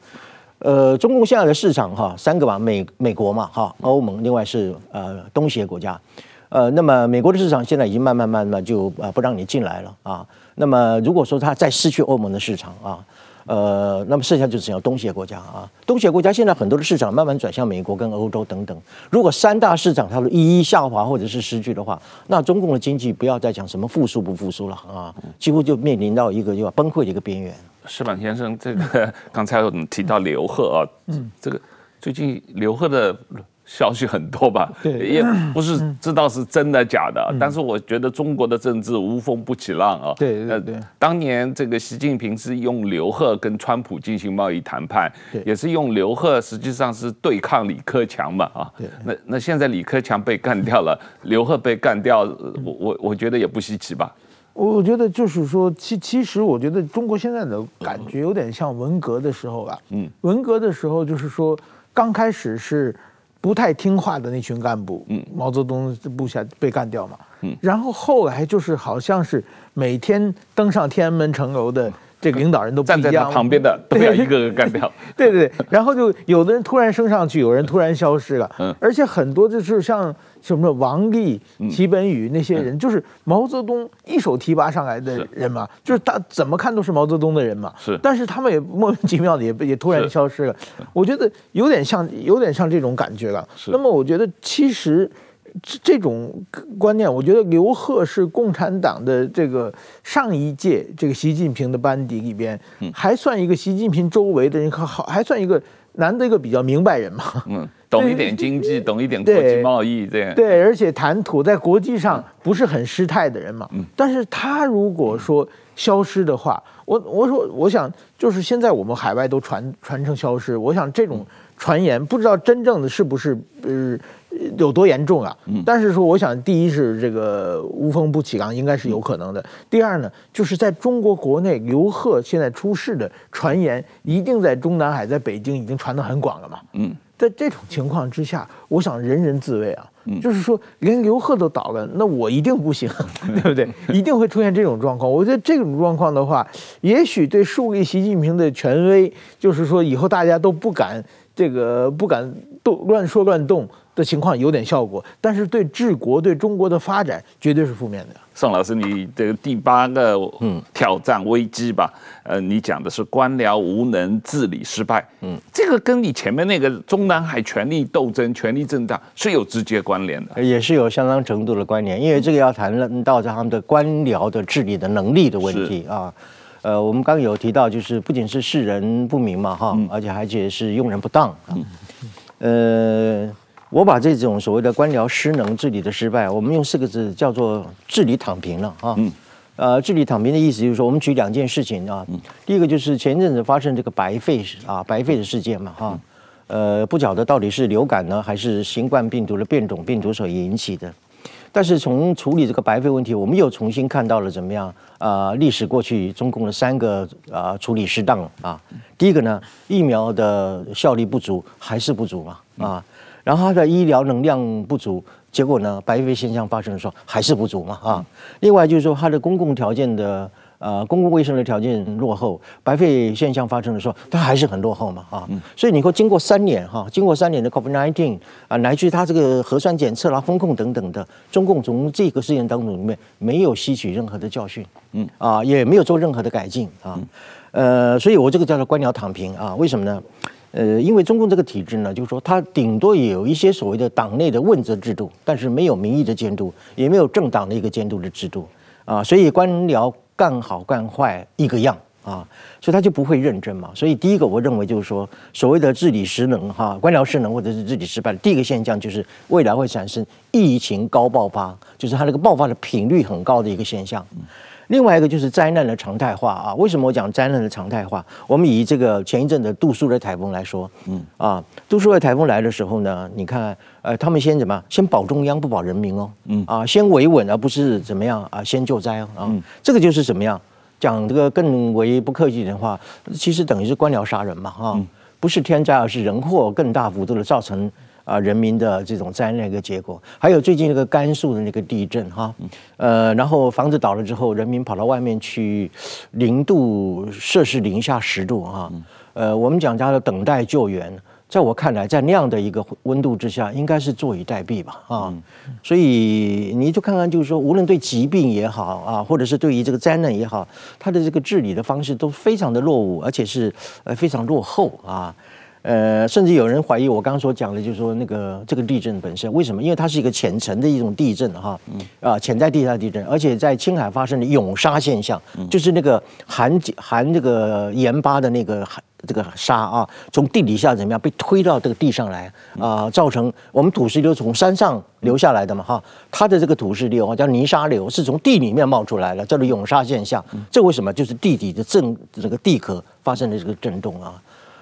Speaker 2: 呃，中共现在的市场哈，三个吧，美美国嘛哈，欧盟，另外是呃东协国家。呃，那么美国的市场现在已经慢慢慢慢就呃不让你进来了啊。那么如果说它再失去欧盟的市场啊。呃，那么剩下就只有东协国家啊，东协国家现在很多的市场慢慢转向美国跟欧洲等等。如果三大市场它都一一下滑或者是失去的话，那中共的经济不要再讲什么复苏不复苏了啊，几乎就面临到一个要崩溃的一个边缘。
Speaker 1: 矢板先生，这个 刚才我们提到刘鹤啊，嗯，这个最近刘鹤的消息很多吧，
Speaker 3: 对，
Speaker 1: 也不是知道是真的假的，但是我觉得中国的政治无风不起浪啊。
Speaker 3: 对对对。
Speaker 1: 当年这个习近平是用刘鹤跟川普进行贸易谈判，也是用刘鹤，实际上是对抗李克强嘛啊。对。那那现在李克强被干掉了，刘鹤被干掉，我我我觉得也不稀奇吧。
Speaker 3: 我我觉得就是说，其其实我觉得中国现在的感觉有点像文革的时候吧。嗯。文革的时候就是说，刚开始是。不太听话的那群干部，嗯，毛泽东部下被干掉嘛，嗯，然后后来就是好像是每天登上天安门城楼的这个领导人都
Speaker 1: 站在他旁边的都要一个个干掉，
Speaker 3: 对对对，然后就有的人突然升上去，有人突然消失了，嗯，而且很多就是像。什么王立、齐本禹那些人，嗯、就是毛泽东一手提拔上来的人嘛，是就是他怎么看都是毛泽东的人嘛。是，但是他们也莫名其妙的也也突然消失了。我觉得有点像，有点像这种感觉了。是。那么我觉得其实这这种观念，我觉得刘鹤是共产党的这个上一届这个习近平的班底里边，还算一个习近平周围的人，好还算一个难得一个比较明白人嘛。嗯。
Speaker 1: 懂一点经济，懂一点国际贸易，这样
Speaker 3: 对，而且谈吐在国际上不是很失态的人嘛。嗯，但是他如果说消失的话，我我说我想就是现在我们海外都传传承消失，我想这种传言不知道真正的是不是呃有多严重啊。嗯，但是说我想第一是这个无风不起浪应该是有可能的。第二呢，就是在中国国内刘鹤现在出事的传言，一定在中南海，在北京已经传得很广了嘛。嗯。在这种情况之下，我想人人自危啊，嗯、就是说连刘贺都倒了，那我一定不行，对不对？一定会出现这种状况。我觉得这种状况的话，也许对树立习近平的权威，就是说以后大家都不敢这个不敢动乱说乱动的情况有点效果，但是对治国对中国的发展绝对是负面的。
Speaker 1: 宋老师，你这个第八个嗯挑战危机吧，呃，你讲的是官僚无能、治理失败，嗯，这个跟你前面那个中南海权力斗争、权力震荡是有直接关联的，
Speaker 2: 也是有相当程度的关联，因为这个要谈论到他们的官僚的治理的能力的问题是。啊，呃，我们刚刚有提到，就是不仅是世人不明嘛，哈，嗯、而且还且是用人不当啊，呃。我把这种所谓的官僚失能、治理的失败，我们用四个字叫做“治理躺平”了啊。嗯。呃，治理躺平的意思就是说，我们举两件事情啊。嗯。第一个就是前一阵子发生这个白肺啊，白肺的事件嘛，哈。呃，不晓得到底是流感呢，还是新冠病毒的变种病毒所引起的。但是从处理这个白肺问题，我们又重新看到了怎么样啊？历史过去中共的三个啊处理失当啊。第一个呢，疫苗的效力不足，还是不足嘛啊。然后它的医疗能量不足，结果呢，白肺现象发生的时候还是不足嘛啊。另外就是说，它的公共条件的呃公共卫生的条件落后，白肺现象发生的时候，它还是很落后嘛啊。所以你会经过三年哈，经过三年的 COVID-19 啊，乃至于他这个核酸检测啦、风控等等的，中共从这个事件当中里面没有吸取任何的教训，嗯啊，也没有做任何的改进啊。呃，所以我这个叫做官僚躺平啊，为什么呢？呃，因为中共这个体制呢，就是说它顶多也有一些所谓的党内的问责制度，但是没有民意的监督，也没有政党的一个监督的制度啊，所以官僚干好干坏一个样啊，所以他就不会认真嘛。所以第一个我认为就是说，所谓的治理失能哈，官僚失能或者是治理失败第一个现象就是未来会产生疫情高爆发，就是它那个爆发的频率很高的一个现象。另外一个就是灾难的常态化啊！为什么我讲灾难的常态化？我们以这个前一阵的杜苏的台风来说，嗯啊，杜苏的台风来的时候呢，你看，呃，他们先怎么？先保中央不保人民哦，嗯啊，先维稳而不是怎么样啊，先救灾啊，嗯，这个就是怎么样？讲这个更为不客气的话，其实等于是官僚杀人嘛，哈，不是天灾，而是人祸更大幅度的造成。啊，人民的这种灾难的一个结果，还有最近那个甘肃的那个地震哈，呃，然后房子倒了之后，人民跑到外面去，零度摄氏零下十度哈，呃，我们讲叫的等待救援，在我看来，在那样的一个温度之下，应该是坐以待毙吧啊，所以你就看看，就是说，无论对疾病也好啊，或者是对于这个灾难也好，它的这个治理的方式都非常的落伍，而且是呃非常落后啊。呃，甚至有人怀疑我刚刚所讲的，就是说那个这个地震本身为什么？因为它是一个浅层的一种地震哈，啊，潜在地下地震，而且在青海发生的涌沙现象，就是那个含含这个盐巴的那个这个沙啊，从地底下怎么样被推到这个地上来啊，造成我们土石流从山上流下来的嘛哈，它的这个土石流啊叫泥沙流，是从地里面冒出来的，叫做涌沙现象。这为什么？就是地底的震这个地壳发生的这个震动啊。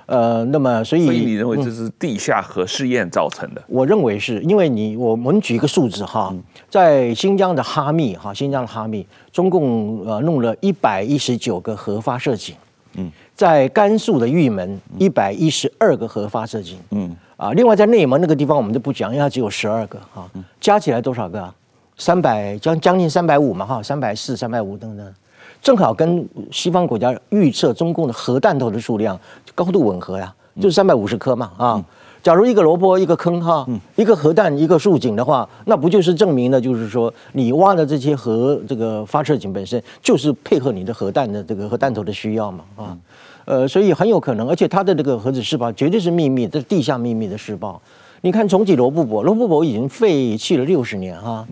Speaker 2: 呃，那么所以，
Speaker 1: 所以你认为这是地下核试验造成的？
Speaker 2: 我认为是因为你，我们举一个数字哈，在新疆的哈密哈，新疆的哈密，中共呃弄了一百一十九个核发射井，嗯，在甘肃的玉门一百一十二个核发射井，嗯啊，另外在内蒙那个地方我们就不讲，因为它只有十二个哈，加起来多少个啊？三百将将近三百五嘛哈，三百四、三百五等等。正好跟西方国家预测中共的核弹头的数量高度吻合呀，就是三百五十颗嘛啊。假如一个萝卜一个坑哈，一个核弹一个竖井的话，那不就是证明了就是说你挖的这些核这个发射井本身就是配合你的核弹的这个核弹头的需要嘛啊？呃，所以很有可能，而且它的这个核子试爆绝对是秘密，这是地下秘密的试爆。你看重启罗布泊，罗布泊已经废弃了六十年哈。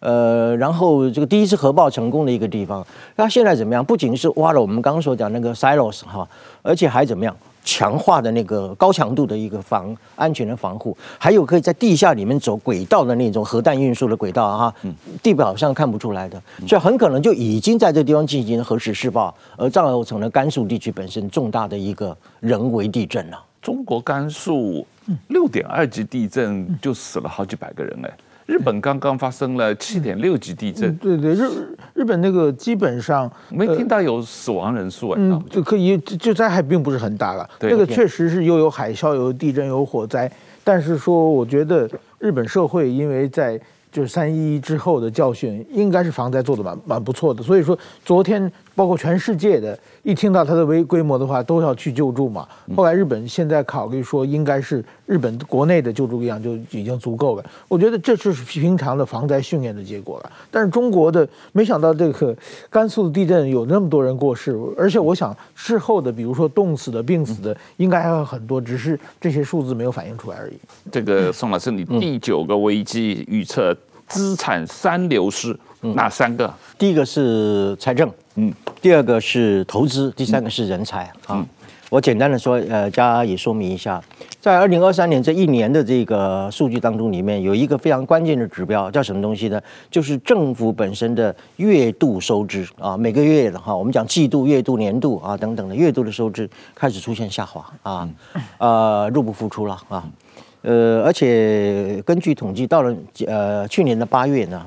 Speaker 2: 呃，然后这个第一次核爆成功的一个地方，那现在怎么样？不仅是挖了我们刚刚所讲那个 silos 哈，而且还怎么样？强化的那个高强度的一个防安全的防护，还有可以在地下里面走轨道的那种核弹运输的轨道啊，地表上看不出来的，所以很可能就已经在这地方进行核试试爆，而造成了甘肃地区本身重大的一个人为地震了。
Speaker 1: 中国甘肃六点二级地震就死了好几百个人哎。日本刚刚发生了七点六级地震，
Speaker 3: 对对，日日本那个基本上
Speaker 1: 没听到有死亡人数，
Speaker 3: 嗯，就可以就灾害并不是很大了，那个确实是又有海啸，有地震，有火灾，但是说我觉得日本社会因为在。就是三一一之后的教训，应该是防灾做的蛮蛮不错的。所以说，昨天包括全世界的，一听到它的微规模的话，都要去救助嘛。后来日本现在考虑说，应该是日本国内的救助力量就已经足够了。我觉得这就是平常的防灾训练的结果了。但是中国的没想到这个甘肃的地震有那么多人过世，而且我想事后的，比如说冻死的、病死的，应该还有很多，只是这些数字没有反映出来而已。
Speaker 1: 这个宋老师，你第九个危机预测。资产三流失，哪三个？
Speaker 2: 第一个是财政，嗯，第二个是投资，第三个是人才。啊，我简单的说，呃，加以说明一下，在二零二三年这一年的这个数据当中，里面有一个非常关键的指标，叫什么东西呢？就是政府本身的月度收支啊，每个月的哈，我们讲季度、月度、年度啊等等的月度的收支开始出现下滑啊，呃，入不敷出了啊。呃，而且根据统计，到了呃去年的八月呢，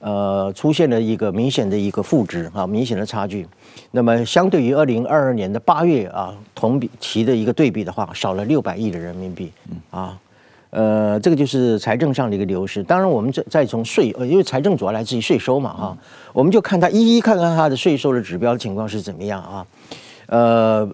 Speaker 2: 呃，出现了一个明显的一个负值啊，明显的差距。那么相对于二零二二年的八月啊，同比期的一个对比的话，少了六百亿的人民币啊。呃，这个就是财政上的一个流失。当然，我们再再从税，呃，因为财政主要来自于税收嘛啊，我们就看它一一看看它的税收的指标情况是怎么样啊。呃，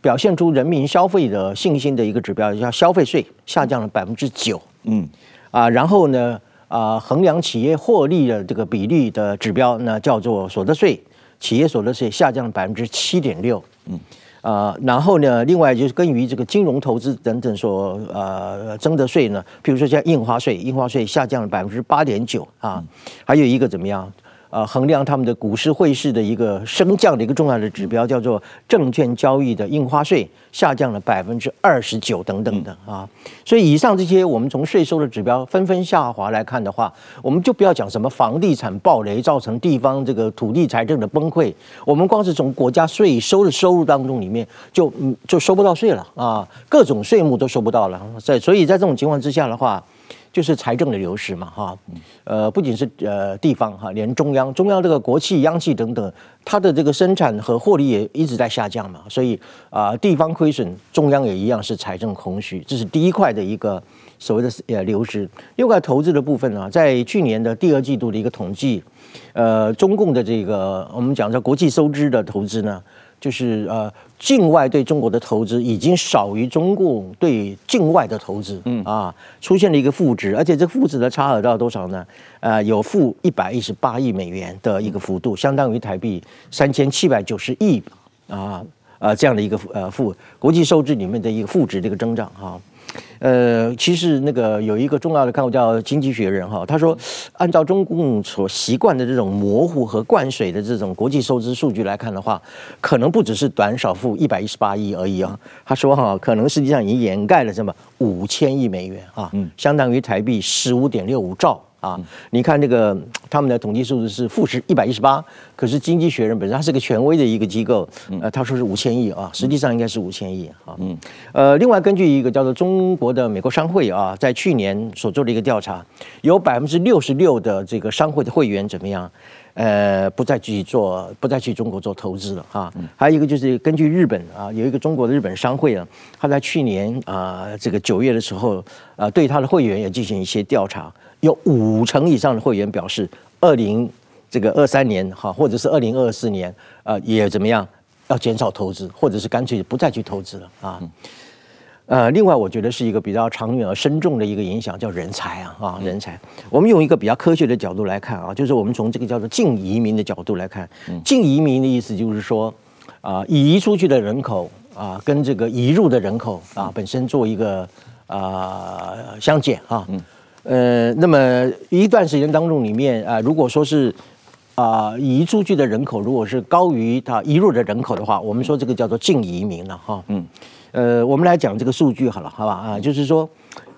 Speaker 2: 表现出人民消费的信心的一个指标叫消费税下降了百分之九，嗯，啊，然后呢，啊，衡量企业获利的这个比例的指标呢叫做所得税，企业所得税下降了百分之七点六，嗯，啊，然后呢，另外就是跟于这个金融投资等等所呃征的税呢，比如说像印花税，印花税下降了百分之八点九啊，还有一个怎么样？呃，衡量他们的股市汇市的一个升降的一个重要的指标，叫做证券交易的印花税下降了百分之二十九等等的啊。所以以上这些我们从税收的指标纷纷下滑来看的话，我们就不要讲什么房地产暴雷造成地方这个土地财政的崩溃，我们光是从国家税收的收入当中里面就嗯就收不到税了啊，各种税目都收不到了。在所以在这种情况之下的话。就是财政的流失嘛，哈，呃，不仅是呃地方哈，连中央、中央这个国企、央企等等，它的这个生产和获利也一直在下降嘛，所以啊，地方亏损，中央也一样是财政空虚，这是第一块的一个所谓的呃流失。另外投资的部分呢，在去年的第二季度的一个统计，呃，中共的这个我们讲叫国际收支的投资呢。就是呃，境外对中国的投资已经少于中共对境外的投资，嗯啊，出现了一个负值，而且这负值的差额到多少呢？呃，有负一百一十八亿美元的一个幅度，相当于台币三千七百九十亿啊，呃，这样的一个呃负国际收支里面的一个负值的一个增长哈。呃，其实那个有一个重要的刊物叫《经济学人》哈，他说，按照中共所习惯的这种模糊和灌水的这种国际收支数据来看的话，可能不只是短少付一百一十八亿而已啊。他说哈，可能实际上已经掩盖了这么五千亿美元啊，相当于台币十五点六五兆。啊，你看那个他们的统计数字是负十一百一十八，可是《经济学人》本身它是个权威的一个机构，呃，他说是五千亿啊，实际上应该是五千亿啊。嗯，呃，另外根据一个叫做中国的美国商会啊，在去年所做的一个调查，有百分之六十六的这个商会的会员怎么样？呃，不再去做，不再去中国做投资了哈。还有一个就是根据日本啊，有一个中国的日本商会啊，他在去年啊这个九月的时候啊，对他的会员也进行一些调查。有五成以上的会员表示，二零这个二三年哈，或者是二零二四年，呃，也怎么样要减少投资，或者是干脆不再去投资了啊。呃，另外我觉得是一个比较长远而深重的一个影响，叫人才啊啊，人才。我们用一个比较科学的角度来看啊，就是我们从这个叫做净移民的角度来看，净移民的意思就是说啊，移出去的人口啊，跟这个移入的人口啊本身做一个啊相减啊。呃，那么一段时间当中里面啊，如果说是啊移出去的人口如果是高于他移入的人口的话，我们说这个叫做净移民了哈。嗯，呃，我们来讲这个数据好了，好吧啊，就是说，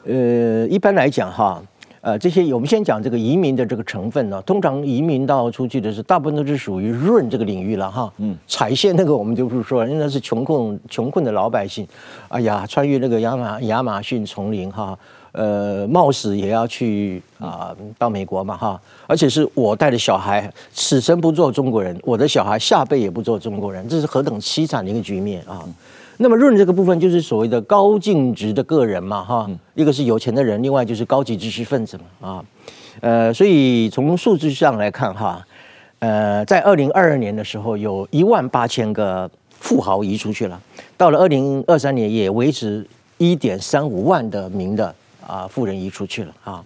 Speaker 2: 呃，一般来讲哈，呃，这些我们先讲这个移民的这个成分呢，通常移民到出去的是大部分都是属于润这个领域了哈。嗯，采线那个我们就不是说，因为那是穷困穷困的老百姓，哎呀，穿越那个亚马亚马逊丛林哈。呃，冒死也要去啊、呃，到美国嘛哈，而且是我带的小孩，此生不做中国人，我的小孩下辈也不做中国人，这是何等凄惨的一个局面啊！那么润这个部分就是所谓的高净值的个人嘛哈，一个是有钱的人，另外就是高级知识分子嘛啊，呃，所以从数字上来看哈，呃，在二零二二年的时候，有一万八千个富豪移出去了，到了二零二三年也维持一点三五万的名的。啊，富人移出去了啊，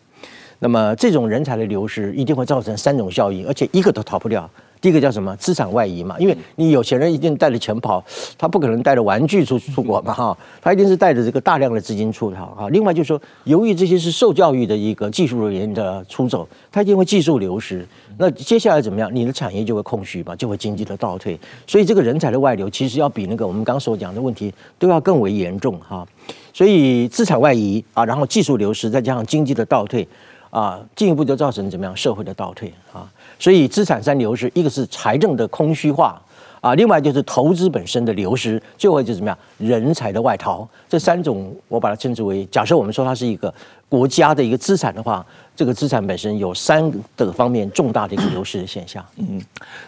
Speaker 2: 那么这种人才的流失一定会造成三种效应，而且一个都逃不掉。第一个叫什么？资产外移嘛，因为你有钱人一定带着钱跑，他不可能带着玩具出出国嘛哈，他一定是带着这个大量的资金出逃哈。另外就是说，由于这些是受教育的一个技术人员的出走，他一定会技术流失。那接下来怎么样？你的产业就会空虚嘛，就会经济的倒退。所以这个人才的外流，其实要比那个我们刚所讲的问题都要更为严重哈。所以资产外移啊，然后技术流失，再加上经济的倒退啊，进一步就造成怎么样社会的倒退啊。所以资产三流失，一个是财政的空虚化啊，另外就是投资本身的流失，最后就是怎么样人才的外逃。这三种我把它称之为，假设我们说它是一个国家的一个资产的话，这个资产本身有三个方面重大的一个流失的现象。
Speaker 1: 嗯，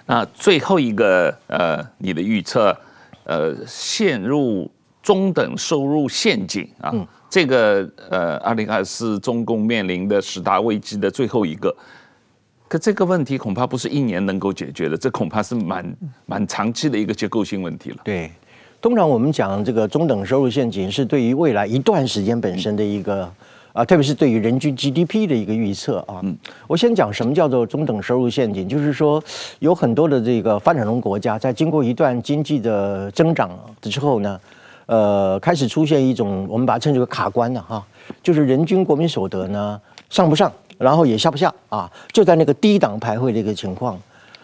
Speaker 1: 那最后一个呃，你的预测呃，陷入。中等收入陷阱啊，嗯、这个呃，二零二四中共面临的十大危机的最后一个，可这个问题恐怕不是一年能够解决的，这恐怕是蛮蛮长期的一个结构性问题了。
Speaker 2: 对，通常我们讲这个中等收入陷阱是对于未来一段时间本身的一个啊、特别是对于人均 GDP 的一个预测啊。嗯，我先讲什么叫做中等收入陷阱，就是说有很多的这个发展中国家在经过一段经济的增长之后呢。呃，开始出现一种我们把它称之为卡关了哈，就是人均国民所得呢上不上，然后也下不下啊，就在那个低档徘徊的一个情况。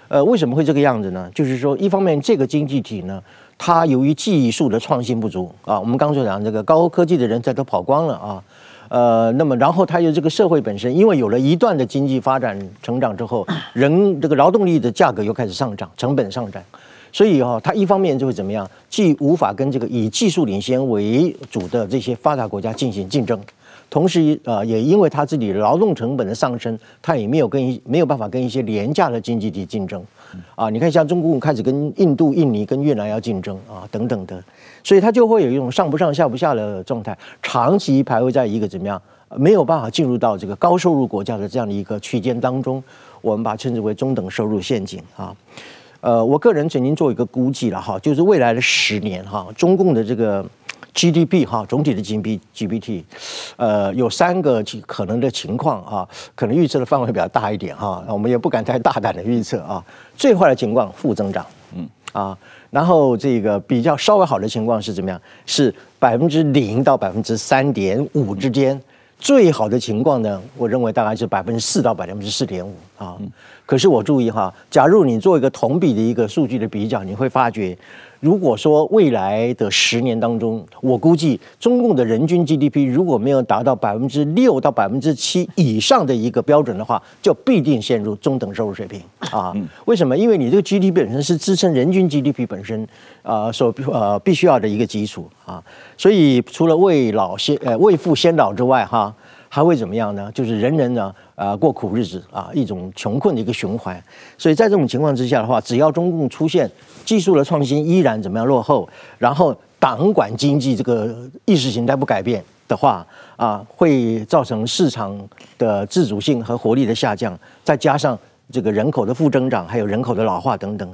Speaker 2: 呃，为什么会这个样子呢？就是说，一方面这个经济体呢，它由于技术的创新不足啊，我们刚才讲这个高科技的人才都跑光了啊，呃，那么然后它又这个社会本身，因为有了一段的经济发展成长之后，人这个劳动力的价格又开始上涨，成本上涨。所以哈，它一方面就会怎么样，既无法跟这个以技术领先为主的这些发达国家进行竞争，同时呃，也因为它自己劳动成本的上升，它也没有跟没有办法跟一些廉价的经济体竞争，啊，你看像中国开始跟印度、印尼、跟越南要竞争啊，等等的，所以它就会有一种上不上下不下的状态，长期徘徊在一个怎么样，没有办法进入到这个高收入国家的这样的一个区间当中，我们把它称之为中等收入陷阱啊。呃，我个人曾经做一个估计了哈，就是未来的十年哈，中共的这个 GDP 哈，总体的 GDP GPT，呃，有三个可能的情况啊，可能预测的范围比较大一点哈，我们也不敢太大胆的预测啊。最坏的情况负增长嗯啊，然后这个比较稍微好的情况是怎么样？是百分之零到百分之三点五之间。最好的情况呢，我认为大概是百分之四到百分之四点五啊。可是我注意哈，假如你做一个同比的一个数据的比较，你会发觉。如果说未来的十年当中，我估计中共的人均 GDP 如果没有达到百分之六到百分之七以上的一个标准的话，就必定陷入中等收入水平啊。为什么？因为你这个 GDP 本身是支撑人均 GDP 本身啊所呃必须要的一个基础啊。所以除了未老先呃未富先老之外哈。还会怎么样呢？就是人人呢，呃，过苦日子啊，一种穷困的一个循环。所以在这种情况之下的话，只要中共出现技术的创新依然怎么样落后，然后党管经济这个意识形态不改变的话，啊，会造成市场的自主性和活力的下降，再加上这个人口的负增长，还有人口的老化等等，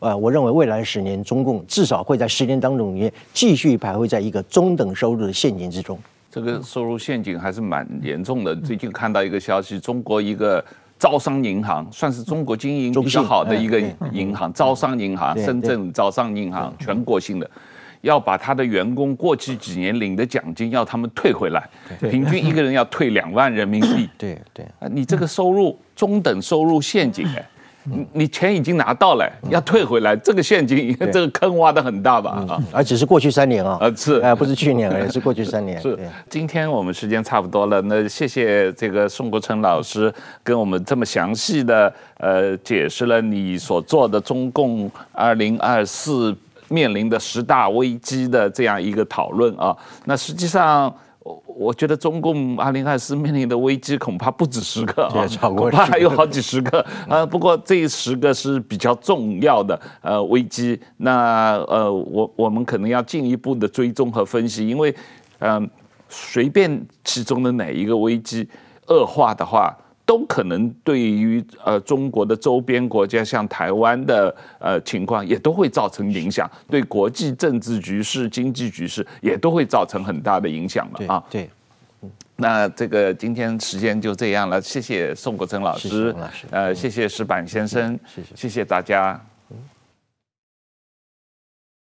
Speaker 2: 呃，我认为未来十年中共至少会在十年当中里面继续徘徊在一个中等收入的陷阱之中。
Speaker 1: 这个收入陷阱还是蛮严重的。最近看到一个消息，中国一个招商银行，算是中国经营比较好的一个银行，招商银行，深圳招商银行，全国性的，要把他的员工过去几年领的奖金要他们退回来，平均一个人要退两万人民币。
Speaker 2: 对对，
Speaker 1: 你这个收入中等收入陷阱哎。你你钱已经拿到了，要退回来，这个陷阱，这个坑挖得很大吧？啊，
Speaker 2: 而且是过去三年啊，
Speaker 1: 呃是，
Speaker 2: 哎，不是去年而，是过去三年。
Speaker 1: 是，今天我们时间差不多了，那谢谢这个宋国成老师跟我们这么详细的呃解释了你所做的中共二零二四面临的十大危机的这样一个讨论啊，那实际上。我我觉得中共二零二四面临的危机恐怕不止十个啊，恐怕还有好几十个啊。不过这十个是比较重要的呃危机，那呃我我们可能要进一步的追踪和分析，因为嗯随便其中的哪一个危机恶化的话。都可能对于呃中国的周边国家，像台湾的呃情况，也都会造成影响，对国际政治局势、经济局势也都会造成很大的影响了啊。
Speaker 2: 对，
Speaker 1: 那这个今天时间就这样了，谢谢宋国成老师，呃，谢谢石板先生，谢谢谢谢大家。